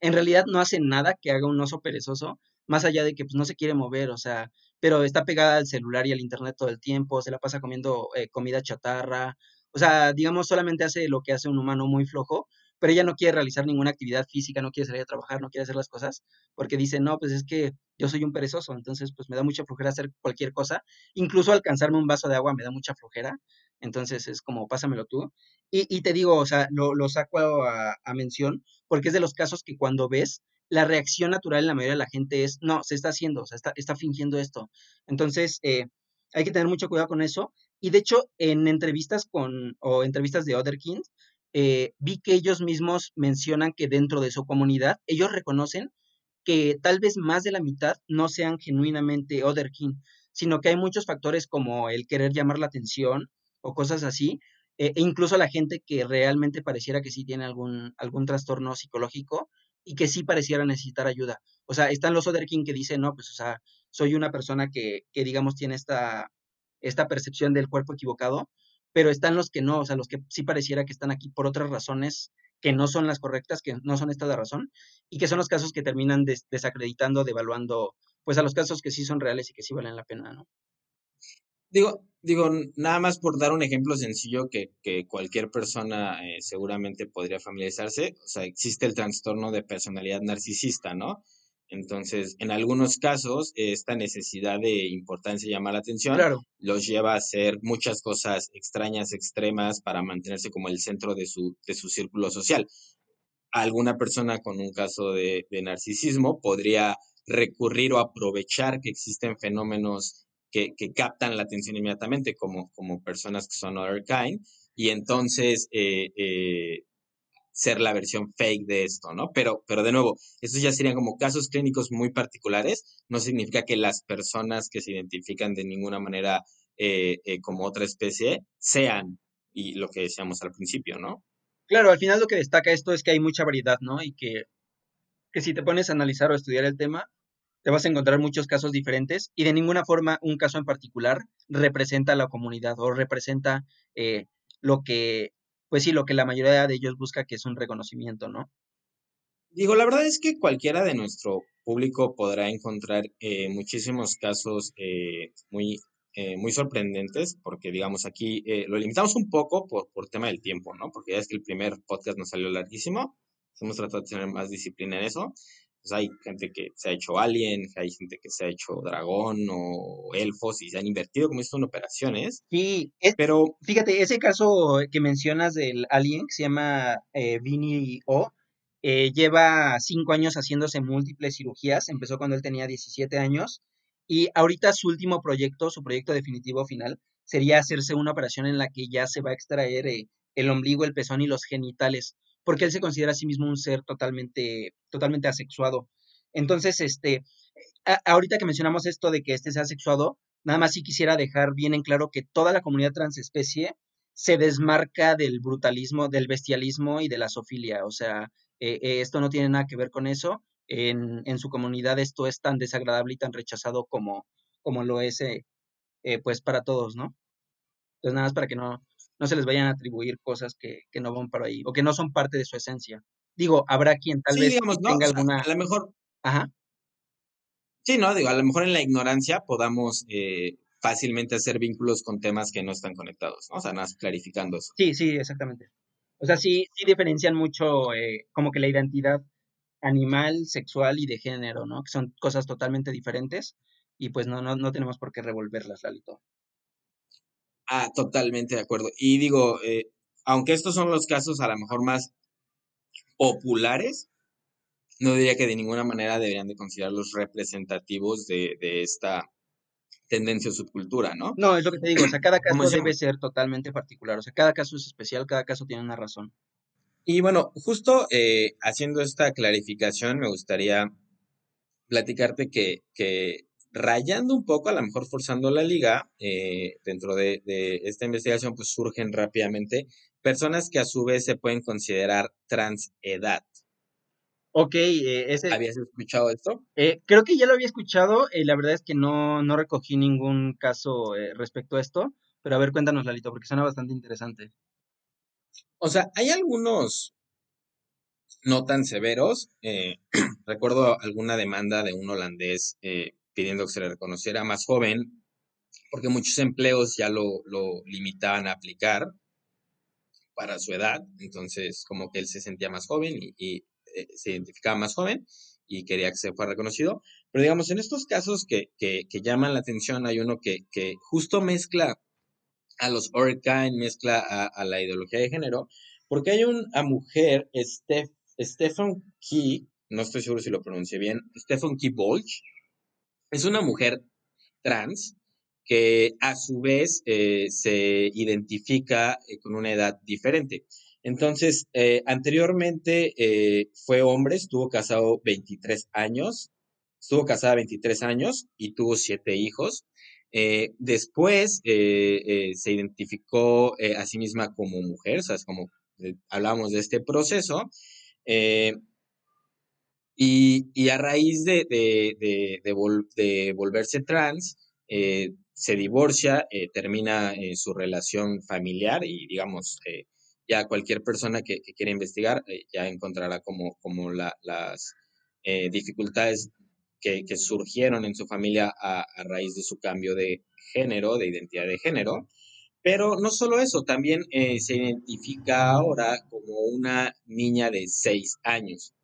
en realidad no hace nada que haga un oso perezoso, más allá de que pues, no se quiere mover, o sea, pero está pegada al celular y al internet todo el tiempo, se la pasa comiendo eh, comida chatarra, o sea, digamos, solamente hace lo que hace un humano muy flojo, pero ella no quiere realizar ninguna actividad física, no quiere salir a trabajar, no quiere hacer las cosas, porque dice, no, pues es que yo soy un perezoso, entonces pues me da mucha flojera hacer cualquier cosa, incluso alcanzarme un vaso de agua me da mucha flojera, entonces es como, pásamelo tú. Y, te digo, o sea, lo, saco a, a mención, porque es de los casos que cuando ves, la reacción natural en la mayoría de la gente es, no, se está haciendo, o sea, está, fingiendo esto. Entonces, eh, hay que tener mucho cuidado con eso. Y de hecho, en entrevistas con, o entrevistas de Other Kings, eh, vi que ellos mismos mencionan que dentro de su comunidad, ellos reconocen que tal vez más de la mitad no sean genuinamente Other King, sino que hay muchos factores como el querer llamar la atención o cosas así, eh, e incluso la gente que realmente pareciera que sí tiene algún, algún trastorno psicológico, y que sí pareciera necesitar ayuda. O sea, están los Other King que dicen, no, pues, o sea, soy una persona que, que digamos, tiene esta, esta percepción del cuerpo equivocado, pero están los que no, o sea, los que sí pareciera que están aquí por otras razones que no son las correctas, que no son esta de razón, y que son los casos que terminan desacreditando, devaluando, pues a los casos que sí son reales y que sí valen la pena, ¿no? Digo, digo, nada más por dar un ejemplo sencillo que, que cualquier persona eh, seguramente podría familiarizarse, o sea, existe el trastorno de personalidad narcisista, ¿no? Entonces, en algunos casos, esta necesidad de importancia y llamar la atención los lleva a hacer muchas cosas extrañas, extremas, para mantenerse como el centro de su, de su círculo social. Alguna persona con un caso de, de narcisismo podría recurrir o aprovechar que existen fenómenos que, captan la atención inmediatamente, como, como personas que son other kind, y entonces eh, eh, ser la versión fake de esto, ¿no? Pero, pero de nuevo, estos ya serían como casos clínicos muy particulares, no significa que las personas que se identifican de ninguna manera eh, como otra especie sean, y lo que decíamos al principio, ¿no? Claro, al final lo que destaca esto es que hay mucha variedad, ¿no? Y que, que si te pones a analizar o estudiar el tema, te vas a encontrar muchos casos diferentes y de ninguna forma un caso en particular representa a la comunidad o representa eh, lo que, pues sí, lo que la mayoría de ellos busca, que es un reconocimiento, ¿no? Digo, la verdad es que cualquiera de nuestro público podrá encontrar eh, muchísimos casos eh, muy, eh, muy sorprendentes, porque digamos aquí lo limitamos un poco por, por tema del tiempo, ¿no? Porque ya es que el primer podcast nos salió larguísimo, hemos tratado de tener más disciplina en eso. Pues hay gente que se ha hecho alien, hay gente que se ha hecho dragón o elfos y se han invertido como esto en operaciones. Sí, pero fíjate, ese caso que mencionas del alien, que se llama eh, Vinny O, eh, lleva cinco años haciéndose múltiples cirugías, empezó cuando él tenía 17 años y ahorita su último proyecto, su proyecto definitivo final, sería hacerse una operación en la que ya se va a extraer eh, el ombligo, el pezón y los genitales porque él se considera a sí mismo un ser totalmente, totalmente asexuado. Entonces, este, ahorita que mencionamos esto de que este sea asexuado, nada más sí quisiera dejar bien en claro que toda la comunidad transespecie se desmarca del brutalismo, del bestialismo y de la zoofilia. O sea, eh, eh, esto no tiene nada que ver con eso. En, en, su comunidad esto es tan desagradable y tan rechazado como, como lo es eh, pues para todos, ¿no? Entonces nada más para que no, no se les vayan a atribuir cosas que, no van para ahí o que no son parte de su esencia. Digo, habrá quien tal vez tenga alguna. a lo mejor. Ajá. Sí, no, digo, a lo mejor en la ignorancia podamos eh, fácilmente hacer vínculos con temas que no están conectados, ¿no? O sea, nada más clarificando eso. Sí, sí, exactamente. O sea, sí, sí diferencian mucho eh, como que la identidad animal, sexual y de género, ¿no? Que son cosas totalmente diferentes y pues no, no, no tenemos por qué revolverlas, Lalito. Ah, totalmente de acuerdo. Y digo, eh, aunque estos son los casos a lo mejor más populares, no diría que de ninguna manera deberían de considerarlos representativos de, esta tendencia o subcultura, ¿no? No, es lo que te digo, o sea, cada caso debe ser totalmente particular, o sea, cada caso es especial, cada caso tiene una razón. Y bueno, justo eh, haciendo esta clarificación, me gustaría platicarte que, que rayando un poco, a lo mejor forzando la liga, eh, dentro de, esta investigación, pues surgen rápidamente personas que a su vez se pueden considerar transedad. Ok, eh, ese... ¿Habías escuchado esto? Eh, creo que ya lo había escuchado, la verdad es que no, no recogí ningún caso respecto a esto, pero a ver, cuéntanos, Lalito, porque suena bastante interesante. O sea, hay algunos no tan severos. recuerdo alguna demanda de un holandés pidiendo que se le reconociera más joven, porque muchos empleos ya lo, limitaban a aplicar para su edad, entonces como que él se sentía más joven y, eh, se identificaba más joven y quería que se fuera reconocido. Pero digamos, en estos casos que, llaman la atención, hay uno que, justo mezcla a los Orcain, mezcla a, la ideología de género, porque hay una mujer, Steph, Stephen Key, no estoy seguro si lo pronuncié bien, Stephen Key Bolch, es una mujer trans que a su vez eh, se identifica eh, con una edad diferente. Entonces, eh, anteriormente fue hombre, estuvo casado 23 años, estuvo casada 23 años y tuvo siete hijos. después se identificó a sí misma como mujer, o sea, es como hablamos de este proceso. Y, a raíz de, de, volverse trans, eh, se divorcia, eh, termina eh, su relación familiar y digamos, ya cualquier persona que, quiera investigar ya encontrará como, como las dificultades que, surgieron en su familia a, raíz de su cambio de género, de identidad de género. Pero no solo eso, también se identifica ahora como una niña de seis años.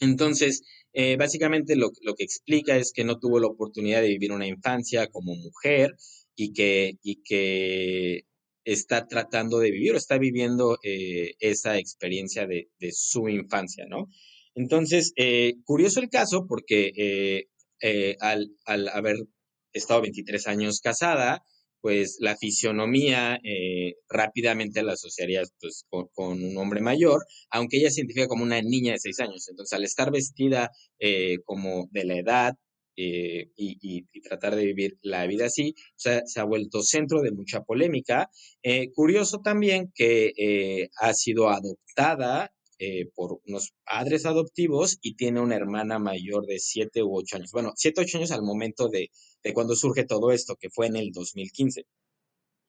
Entonces, eh, básicamente lo, que explica es que no tuvo la oportunidad de vivir una infancia como mujer y que, está tratando de vivir o está viviendo eh, esa experiencia de, su infancia, ¿no? Entonces, eh, curioso el caso porque al, al, haber estado 23 años casada, pues la fisionomía eh, rápidamente la asociarías pues, con, un hombre mayor, aunque ella se identifica como una niña de seis años. Entonces, al estar vestida eh, como de la edad eh, y, tratar de vivir la vida así, se ha vuelto centro de mucha polémica. curioso también que ha sido adoptada eh, por unos padres adoptivos y tiene una hermana mayor de 7 u 8 años. Bueno, 7 u 8 años al momento de, de cuando surge todo esto, que fue en el 2015.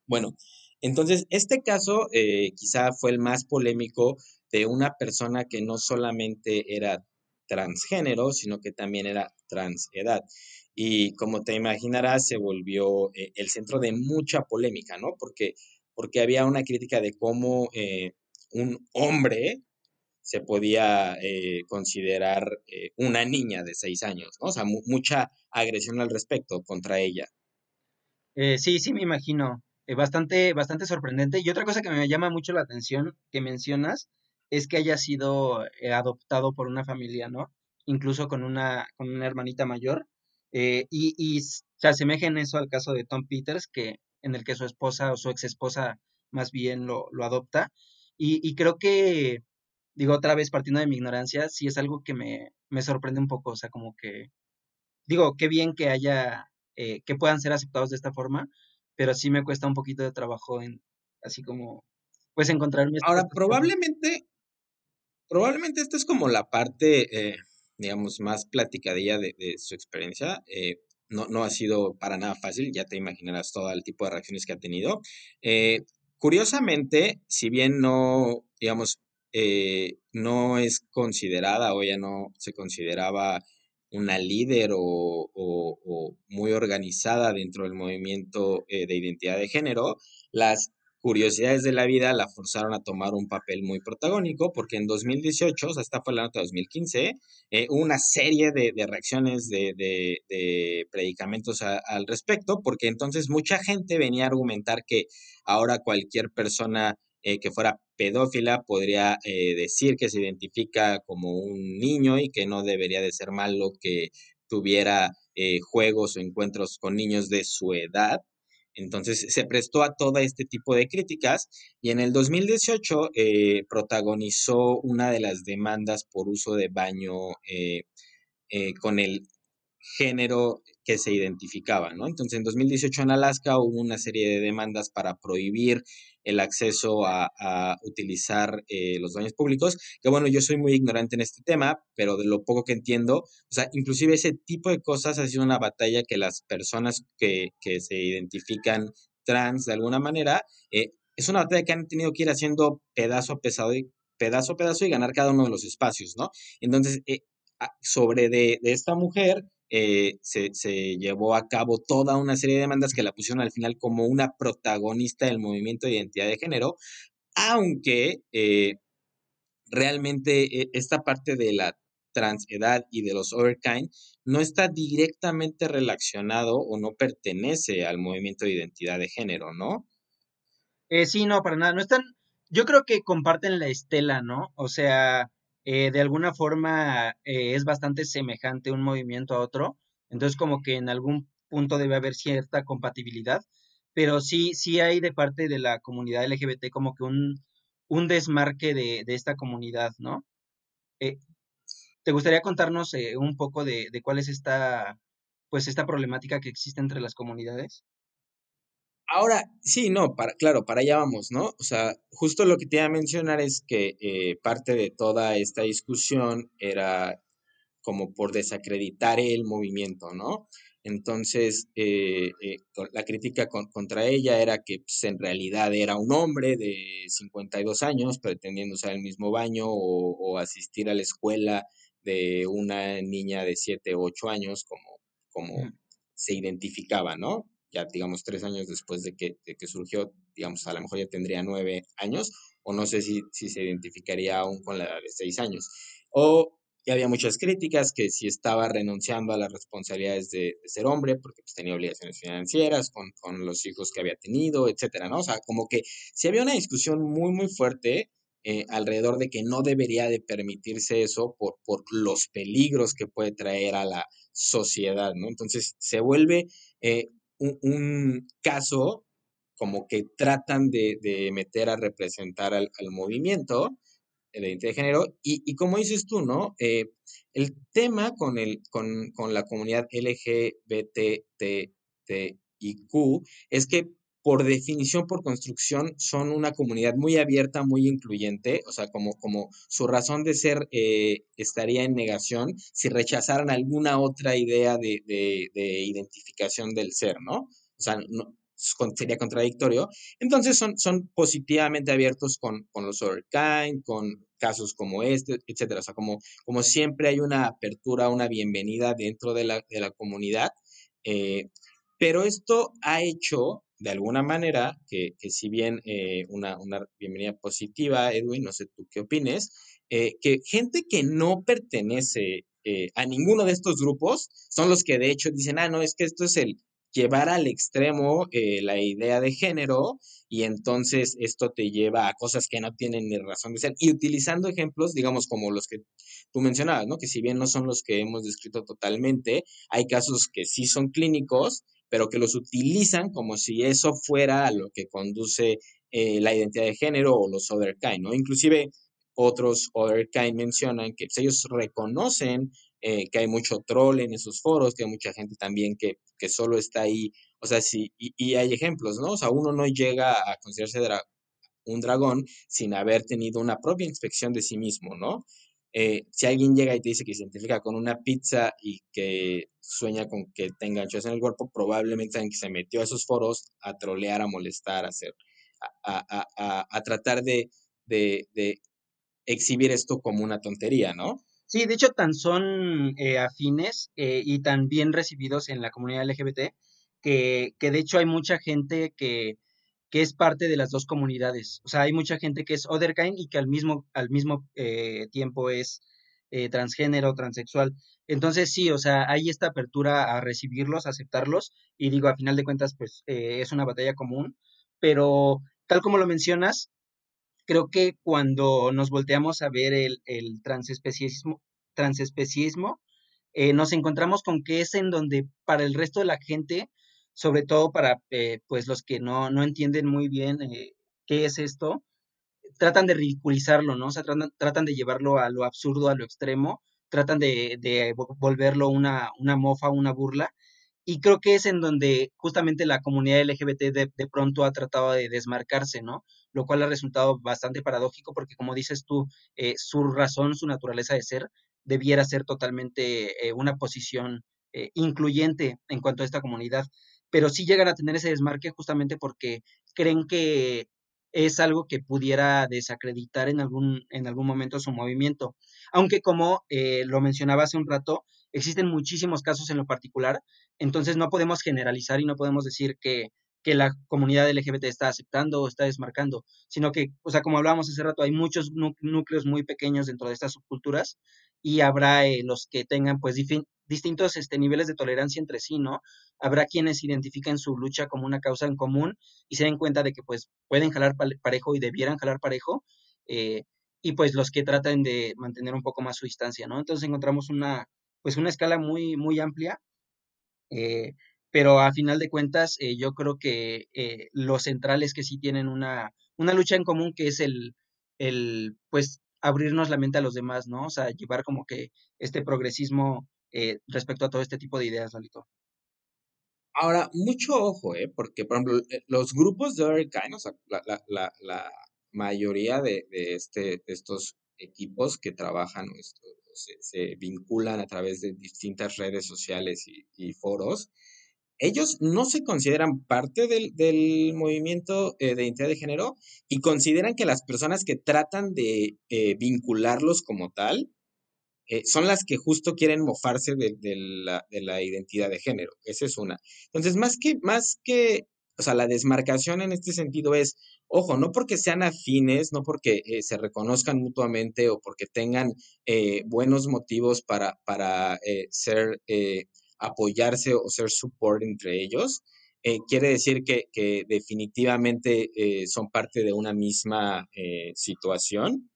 Bueno, entonces, este caso eh, quizá fue el más polémico de una persona que no solamente era transgénero, sino que también era transedad. Y como te imaginarás, se volvió eh, el centro de mucha polémica, ¿no? Porque, porque había una crítica de cómo eh, un hombre se podía considerar una niña de seis años, ¿no? O sea, mucha agresión al respecto contra ella. sí, sí, me imagino. bastante, bastante sorprendente. Y otra cosa que me llama mucho la atención que mencionas es que haya sido adoptado por una familia, ¿no? Incluso con una, con una hermanita mayor. Eh, y, se asemeja en eso al caso de Tom Peters, que, en el que su esposa o su ex esposa más bien lo, adopta. Y, creo que, digo otra vez partiendo de mi ignorancia, sí es algo que me, sorprende un poco, o sea, como que, digo, qué bien que haya, eh, que puedan ser aceptados de esta forma, pero sí me cuesta un poquito de trabajo en, así como, pues encontrarme. Ahora, probablemente, probablemente esta es como la parte, eh, digamos, más platicadilla de, de su experiencia. Eh, no, no, ha sido para nada fácil, ya te imaginarás todo el tipo de reacciones que ha tenido. Eh, curiosamente, si bien no, digamos, eh, no es considerada o ya no se consideraba una líder o, o, muy organizada dentro del movimiento de identidad de género, las curiosidades de la vida la forzaron a tomar un papel muy protagónico, porque en 2018, o sea, esta fue la nota de 2015, eh, una serie de, reacciones de, predicamentos al respecto, porque entonces mucha gente venía a argumentar que ahora cualquier persona eh, que fuera pedófila podría eh, decir que se identifica como un niño y que no debería de ser malo que tuviera juegos o encuentros con niños de su edad. Entonces se prestó a todo este tipo de críticas y en el 2018 eh, protagonizó una de las demandas por uso de baño eh, eh, con el género que se identificaba, ¿no? Entonces, en 2018 en Alaska hubo una serie de demandas para prohibir el acceso a, utilizar eh, los baños públicos, que bueno, yo soy muy ignorante en este tema, pero de lo poco que entiendo, o sea, inclusive ese tipo de cosas ha sido una batalla que las personas que, se identifican trans de alguna manera, eh, es una batalla que han tenido que ir haciendo pedazo a pesado y pedazo a pedazo y ganar cada uno de los espacios, ¿no? Entonces, eh, sobre de, de esta mujer, eh, se, llevó a cabo toda una serie de demandas que la pusieron al final como una protagonista del movimiento de identidad de género, aunque eh, realmente eh, esta parte de la transedad y de los overkind no está directamente relacionado o no pertenece al movimiento de identidad de género, ¿no? sí, no, para nada. No están. Yo creo que comparten la estela, ¿no? O sea, eh, de alguna forma eh, es bastante semejante un movimiento a otro, entonces como que en algún punto debe haber cierta compatibilidad, pero sí, sí hay de parte de la comunidad LGBT como que un, un desmarque de, de esta comunidad, ¿no? Eh, ¿Te gustaría contarnos un poco de, de cuál es esta, pues esta problemática que existe entre las comunidades? Ahora, sí, no, para, claro, para allá vamos, ¿no? O sea, justo lo que te iba a mencionar es que eh, parte de toda esta discusión era como por desacreditar el movimiento, ¿no? Entonces, eh, eh, la crítica contra ella era que pues, en realidad era un hombre de 52 años pretendiendo usar el mismo baño o, o asistir a la escuela de una niña de 7 o 8 años, como, como se identificaba, ¿no? Ya digamos tres años después de que, que surgió, digamos, a lo mejor ya tendría nueve años, o no sé si, si se identificaría aún con la edad de seis años. O ya había muchas críticas que si estaba renunciando a las responsabilidades de, ser hombre, porque pues, tenía obligaciones financieras con, con, los hijos que había tenido, etcétera, ¿no? O sea, como que si había una discusión muy, muy fuerte eh, alrededor de que no debería de permitirse eso por, por los peligros que puede traer a la sociedad, ¿no? Entonces se vuelve eh, un, caso como que tratan de, meter a representar al, movimiento de identidad de género y, como dices tú, ¿no? Eh, el tema con, el, con, con la comunidad LGBTTIQ es que por definición, por construcción, son una comunidad muy abierta, muy incluyente, o sea, como, como su razón de ser eh, estaría en negación si rechazaran alguna otra idea de, de, identificación del ser, ¿no? O sea, sería contradictorio. Entonces son, son positivamente abiertos con, con los other kind, con casos como este, etcétera. O sea, como, como siempre hay una apertura, una bienvenida dentro de la, de la comunidad. Eh, pero esto ha hecho de alguna manera, que, si bien eh, una, bienvenida positiva, Edwin, no sé tú qué opines, eh, que gente que no pertenece eh, a ninguno de estos grupos son los que de hecho dicen, ah, no, es que esto es el llevar al extremo la idea de género y entonces esto te lleva a cosas que no tienen ni razón de ser. Y utilizando ejemplos, digamos, como los que tú mencionabas, ¿no? Que si bien no son los que hemos descrito totalmente, hay casos que sí son clínicos pero que los utilizan como si eso fuera lo que conduce eh, la identidad de género o los other kind, ¿no? Inclusive otros other kind mencionan que pues, ellos reconocen eh, que hay mucho troll en esos foros, que hay mucha gente también que, que solo está ahí, o sea, sí, y, hay ejemplos, ¿no? O sea, uno no llega a considerarse un dragón sin haber tenido una propia inspección de sí mismo, ¿no? Eh, si alguien llega y te dice que se identifica con una pizza y que sueña con que tenga anchos en el cuerpo, probablemente que se metió a esos foros a trolear, a molestar, a hacer, a, tratar de, exhibir esto como una tontería, ¿no? Sí, de hecho, tan son eh, afines eh, y tan bien recibidos en la comunidad LGBT que, que de hecho hay mucha gente que que es parte de las dos comunidades. O sea, hay mucha gente que es otherkind y que al mismo, al mismo eh, tiempo es eh, transgénero, transexual. Entonces, sí, o sea, hay esta apertura a recibirlos, a aceptarlos, y digo, a final de cuentas, pues eh, es una batalla común, pero tal como lo mencionas, creo que cuando nos volteamos a ver el, el transespecismo, transespecismo nos encontramos con que es en donde para el resto de la gente sobre todo para eh, pues los que no, no entienden muy bien eh, qué es esto, tratan de ridiculizarlo, ¿no? O sea, tratan, tratan, de llevarlo a lo absurdo, a lo extremo, tratan de, de volverlo una, una, mofa, una burla. Y creo que es en donde justamente la comunidad LGBT de, de, pronto ha tratado de desmarcarse, ¿no? Lo cual ha resultado bastante paradójico porque, como dices tú, eh, su razón, su naturaleza de ser, debiera ser totalmente una posición incluyente en cuanto a esta comunidad pero sí llegan a tener ese desmarque justamente porque creen que es algo que pudiera desacreditar en algún, en algún momento su movimiento. Aunque como eh, lo mencionaba hace un rato, existen muchísimos casos en lo particular, entonces no podemos generalizar y no podemos decir que, que la comunidad LGBT está aceptando o está desmarcando, sino que, o sea, como hablábamos hace rato, hay muchos núcleos muy pequeños dentro de estas subculturas y habrá eh, los que tengan pues distintos este, niveles de tolerancia entre sí, ¿no? Habrá quienes identifiquen su lucha como una causa en común y se den cuenta de que pues pueden jalar parejo y debieran jalar parejo, eh, y pues los que tratan de mantener un poco más su distancia, ¿no? Entonces encontramos una, pues una escala muy, muy amplia, eh, pero a final de cuentas eh, yo creo que los centrales que sí tienen una, una lucha en común, que es el, el, pues, abrirnos la mente a los demás, ¿no? O sea, llevar como que este progresismo eh, respecto a todo este tipo de ideas, Lalito. Ahora, mucho ojo, ¿eh? Porque, por ejemplo, eh, los grupos de Kind, o sea, la, mayoría de, este, estos equipos que trabajan se, vinculan a través de distintas redes sociales y, foros, ellos no se consideran parte del, movimiento eh, de identidad de género y consideran que las personas que tratan de vincularlos como tal eh, son las que justo quieren mofarse de, la, identidad de género. Esa es una. Entonces, más que, más que, o sea, la desmarcación en este sentido es, ojo, no porque sean afines, no porque eh, se reconozcan mutuamente o porque tengan eh, buenos motivos para, para ser, apoyarse o ser support entre ellos, quiere decir que, que definitivamente son parte de una misma situación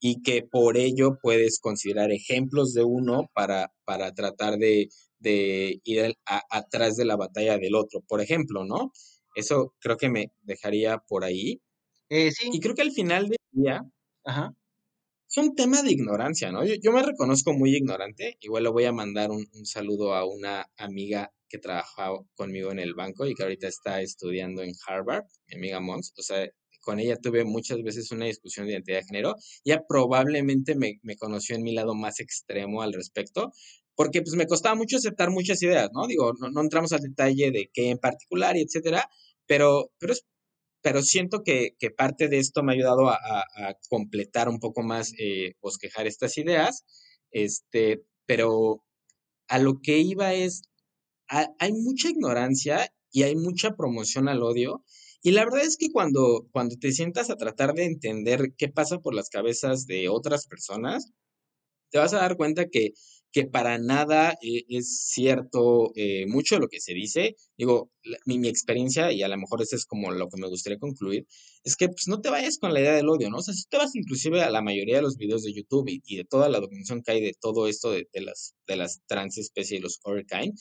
y que por ello puedes considerar ejemplos de uno para, para tratar de, ir atrás de la batalla del otro, por ejemplo, ¿no? Eso creo que me dejaría por ahí. Eh, sí. Y creo que al final del día es un tema de ignorancia, ¿no? Yo, me reconozco muy ignorante, igual le voy a mandar un, saludo a una amiga que trabajaba conmigo en el banco y que ahorita está estudiando en Harvard, mi amiga Mons. O sea, con ella tuve muchas veces una discusión de identidad de género. Ella probablemente me, me conoció en mi lado más extremo al respecto, porque pues me costaba mucho aceptar muchas ideas, ¿no? Digo, no, no entramos al detalle de qué en particular y etcétera, pero, pero, pero siento que, que, parte de esto me ha ayudado a, a, completar un poco más, eh, bosquejar estas ideas, este, pero a lo que iba es, hay mucha ignorancia y hay mucha promoción al odio, y la verdad es que cuando, cuando te sientas a tratar de entender qué pasa por las cabezas de otras personas, te vas a dar cuenta que que para nada eh, es cierto eh, mucho de lo que se dice. Digo, mi, mi, experiencia, y a lo mejor eso es como lo que me gustaría concluir, es que pues no te vayas con la idea del odio, ¿no? O sea, si te vas inclusive a la mayoría de los videos de YouTube y, y de toda la documentación que hay de todo esto de, de las, de las transespecies y los Orcaine,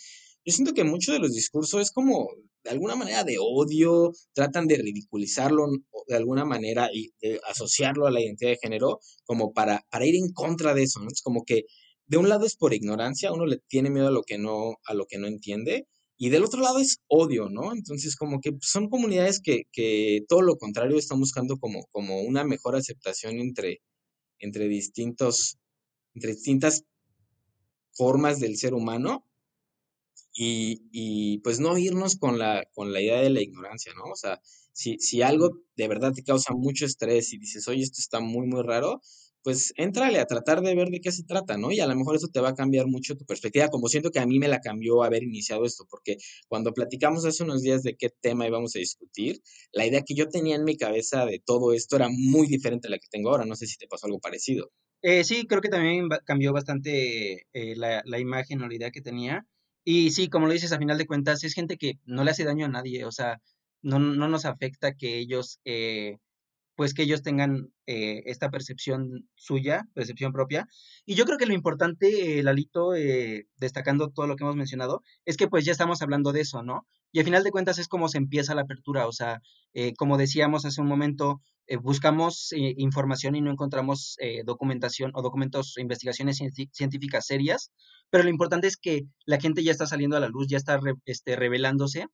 yo siento que mucho de los discursos es como de alguna manera de odio, tratan de ridiculizarlo de alguna manera y de asociarlo a la identidad de género como para, para ir en contra de eso, ¿no? Es como que de un lado es por ignorancia, uno le tiene miedo a lo que no, a lo que no entiende, y del otro lado es odio, ¿no? Entonces, como que son comunidades que, que todo lo contrario están buscando como, como una mejor aceptación entre, entre distintos, entre distintas formas del ser humano. Y, y, pues no irnos con la, con la idea de la ignorancia, ¿no? O sea, si, si algo de verdad te causa mucho estrés y dices, oye, esto está muy, muy raro, pues éntrale a tratar de ver de qué se trata, ¿no? Y a lo mejor eso te va a cambiar mucho tu perspectiva, como siento que a mí me la cambió haber iniciado esto, porque cuando platicamos hace unos días de qué tema íbamos a discutir, la idea que yo tenía en mi cabeza de todo esto era muy diferente a la que tengo ahora. No sé si te pasó algo parecido. Eh, sí, creo que también cambió bastante eh, la, la, imagen o la idea que tenía. Y sí, como lo dices, a final de cuentas, es gente que no le hace daño a nadie, o sea, no, no nos afecta que ellos... Eh, pues que ellos tengan eh, esta percepción suya, percepción propia. Y yo creo que lo importante, eh, Lalito, eh, destacando todo lo que hemos mencionado, es que pues ya estamos hablando de eso, ¿no? Y al final de cuentas es como se empieza la apertura, o sea, eh, como decíamos hace un momento, buscamos información y no encontramos documentación o documentos o investigaciones científicas serias, pero lo importante es que la gente ya está saliendo a la luz, ya está este, revelándose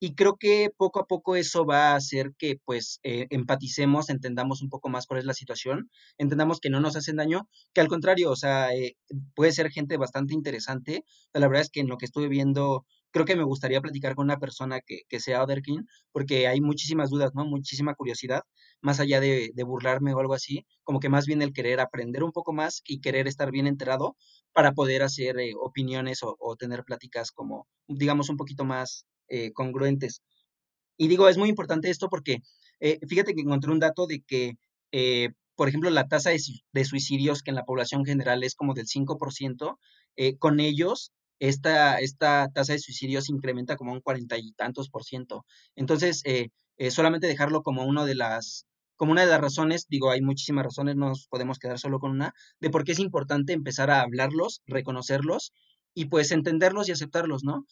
y creo que poco a poco eso va a hacer que pues eh, empaticemos, entendamos un poco más cuál es la situación, entendamos que no nos hacen daño, que al contrario, o sea, eh, puede ser gente bastante interesante. La verdad es que en lo que estuve viendo, creo que me gustaría platicar con una persona que, que sea Otherkin, porque hay muchísimas dudas, ¿no? Muchísima curiosidad, más allá de, de burlarme o algo así, como que más bien el querer aprender un poco más y querer estar bien enterado para poder hacer eh, opiniones o, o tener pláticas como, digamos, un poquito más eh, congruentes. Y digo, es muy importante esto porque eh, fíjate que encontré un dato de que, eh, por ejemplo, la tasa de, de, suicidios que en la población general es como del 5%, eh, con ellos esta, esta tasa de suicidios incrementa como un cuarenta y tantos por ciento. Entonces, solamente dejarlo como uno de las como una de las razones, digo, hay muchísimas razones, no nos podemos quedar solo con una, de por qué es importante empezar a hablarlos, reconocerlos y pues entenderlos y aceptarlos, ¿no?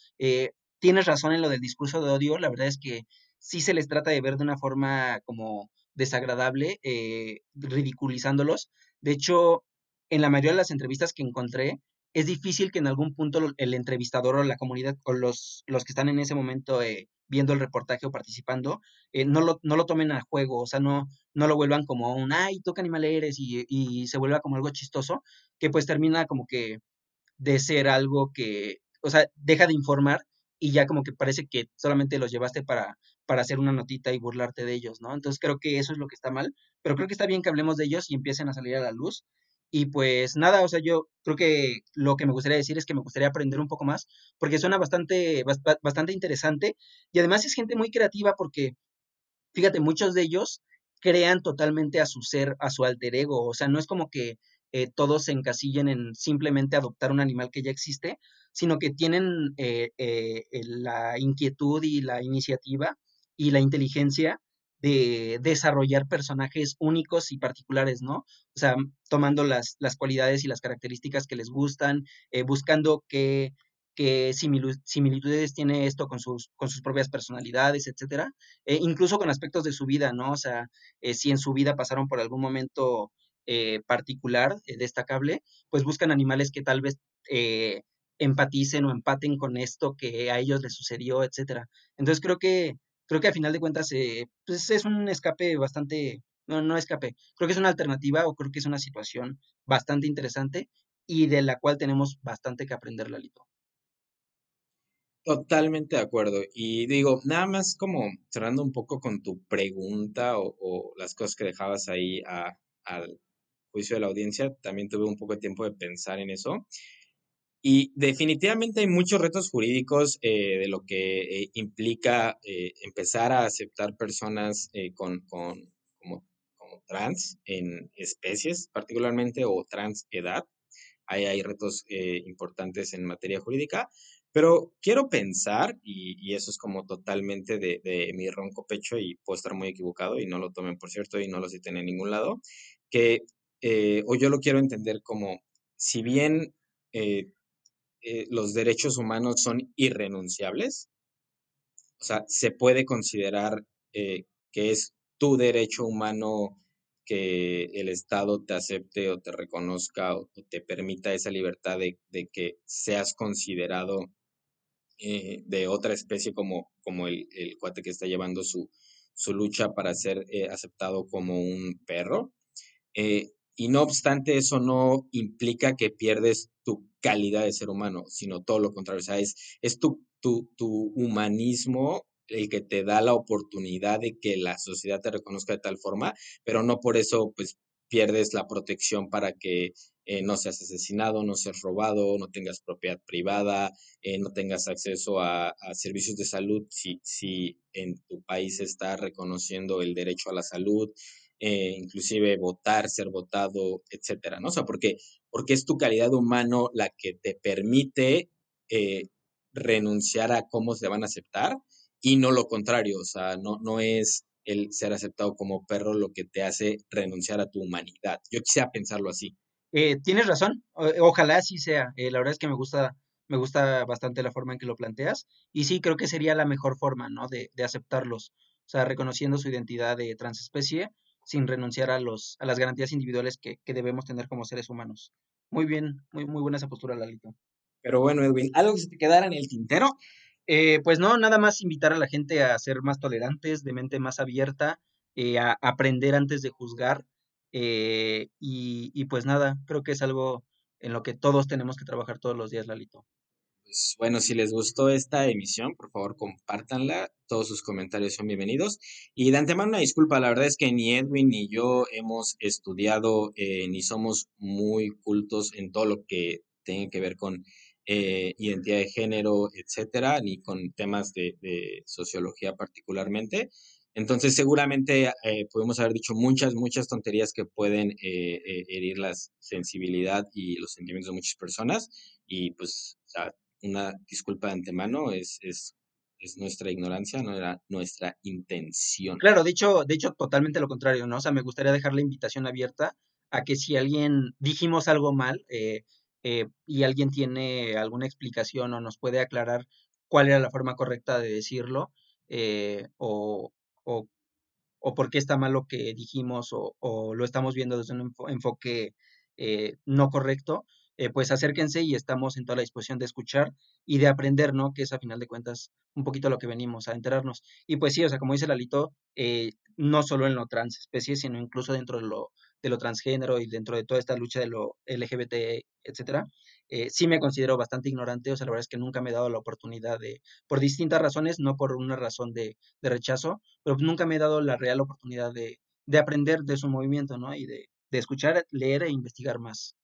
Tienes razón en lo del discurso de odio, la verdad es que sí se les trata de ver de una forma como desagradable, eh, ridiculizándolos. De hecho, en la mayoría de las entrevistas que encontré, es difícil que en algún punto el entrevistador o la comunidad o los, los que están en ese momento eh, viendo el reportaje o participando, eh, no, lo, no lo tomen a juego, o sea, no, no lo vuelvan como un, ay, toca animal eres y, y se vuelva como algo chistoso, que pues termina como que de ser algo que, o sea, deja de informar y ya como que parece que solamente los llevaste para, para hacer una notita y burlarte de ellos, ¿no? Entonces creo que eso es lo que está mal, pero creo que está bien que hablemos de ellos y empiecen a salir a la luz. Y pues nada, o sea, yo creo que lo que me gustaría decir es que me gustaría aprender un poco más, porque suena bastante, bastante interesante y además es gente muy creativa porque, fíjate, muchos de ellos crean totalmente a su ser, a su alter ego, o sea, no es como que eh, todos se encasillen en simplemente adoptar un animal que ya existe, sino que tienen eh, eh, la inquietud y la iniciativa y la inteligencia de desarrollar personajes únicos y particulares, ¿no? O sea, tomando las, las cualidades y las características que les gustan, eh, buscando qué, qué similitudes tiene esto con sus, con sus propias personalidades, etcétera, eh, incluso con aspectos de su vida, ¿no? O sea, si en su vida pasaron por algún momento particular, destacable, pues buscan animales que tal vez empaticen o empaten con esto que a ellos les sucedió, etcétera. Entonces creo que, creo que a final de cuentas eh, pues es un escape bastante, no, no escape, creo que es una alternativa o creo que es una situación bastante interesante y de la cual tenemos bastante que aprender, Lalito. Totalmente de acuerdo. Y digo, nada más como cerrando un poco con tu pregunta o, las cosas que dejabas ahí al juicio de la audiencia, también tuve un poco de tiempo de pensar en eso. Y definitivamente hay muchos retos jurídicos eh, de lo que eh, implica eh, empezar a aceptar personas con, con como, como, trans en especies particularmente o trans edad. Ahí hay retos importantes en materia jurídica, pero quiero pensar, y, eso es como totalmente de, de, mi ronco pecho y puedo estar muy equivocado y no lo tomen por cierto y no lo citen en ningún lado, que, o yo lo quiero entender como, si bien eh, los derechos humanos son irrenunciables. O sea, se puede considerar eh, que es tu derecho humano que el Estado te acepte o te reconozca o, te permita esa libertad de, que seas considerado eh, de otra especie como, como el, cuate que está llevando su, su lucha para ser aceptado como un perro. Y no obstante, eso no implica que pierdes tu calidad de ser humano, sino todo lo contrario. O sea, es, es tu, tu, tu humanismo el que te da la oportunidad de que la sociedad te reconozca de tal forma, pero no por eso pues pierdes la protección para que eh, no seas asesinado, no seas robado, no tengas propiedad privada, eh, no tengas acceso a, a, servicios de salud si, si en tu país está reconociendo el derecho a la salud, eh, inclusive votar, ser votado, etcétera, ¿no? O sea, porque, porque es tu calidad humano la que te permite eh, renunciar a cómo se van a aceptar y no lo contrario, o sea, no, no es el ser aceptado como perro lo que te hace renunciar a tu humanidad. Yo quisiera pensarlo así. Eh, tienes razón, ojalá así sea. la verdad es que me gusta, me gusta bastante la forma en que lo planteas y sí creo que sería la mejor forma, ¿no? De, de aceptarlos, o sea, reconociendo su identidad de transespecie sin renunciar a, los, a las garantías individuales que, debemos tener como seres humanos. Muy bien, muy, muy buena esa postura, Lalito. Pero bueno, Edwin, ¿algo que se te quedara en el tintero? Eh, pues no, nada más invitar a la gente a ser más tolerantes, de mente más abierta, eh, a aprender antes de juzgar. Eh, y, y pues nada, creo que es algo en lo que todos tenemos que trabajar todos los días, Lalito. Pues bueno, si les gustó esta emisión, por favor compártanla. Todos sus comentarios son bienvenidos. Y de antemano una disculpa, la verdad es que ni Edwin ni yo hemos estudiado eh, ni somos muy cultos en todo lo que tiene que ver con eh, identidad de género, etcétera, ni con temas de, sociología particularmente. Entonces, seguramente eh, podemos haber dicho muchas, muchas tonterías que pueden herir la sensibilidad y los sentimientos de muchas personas. Y pues, o sea, una disculpa de antemano, es, es, es, nuestra ignorancia, no era nuestra intención. Claro, de hecho, totalmente lo contrario, ¿no? O sea, me gustaría dejar la invitación abierta a que si alguien dijimos algo mal eh, eh, y alguien tiene alguna explicación o nos puede aclarar cuál era la forma correcta de decirlo eh, o, o, o, por qué está mal lo que dijimos o, o lo estamos viendo desde un enfoque no correcto, eh, pues acérquense y estamos en toda la disposición de escuchar y de aprender, ¿no? Que es a final de cuentas un poquito lo que venimos a enterarnos. Y pues sí, o sea, como dice Lalito, eh, no solo en lo transespecie, sino incluso dentro de lo, de lo transgénero y dentro de toda esta lucha de lo LGBT, etcétera, eh, sí me considero bastante ignorante, o sea, la verdad es que nunca me he dado la oportunidad de, por distintas razones, no por una razón de, de rechazo, pero nunca me he dado la real oportunidad de, de aprender de su movimiento, ¿no? Y de, de escuchar, leer e investigar más.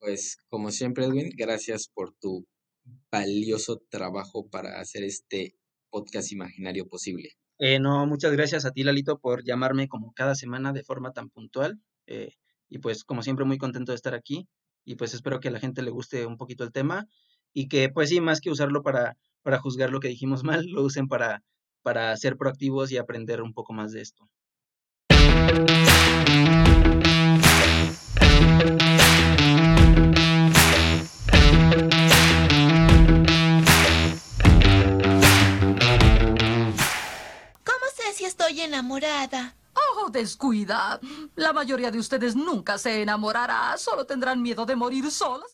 Pues como siempre, Edwin, gracias por tu valioso trabajo para hacer este podcast imaginario posible. Eh, no, muchas gracias a ti, Lalito, por llamarme como cada semana de forma tan puntual. Eh, y pues como siempre, muy contento de estar aquí. Y pues espero que a la gente le guste un poquito el tema y que pues sí, más que usarlo para, para juzgar lo que dijimos mal, lo usen para, para ser proactivos y aprender un poco más de esto. Enamorada. Oh, descuida. La mayoría de ustedes nunca se enamorará. Solo tendrán miedo de morir solos.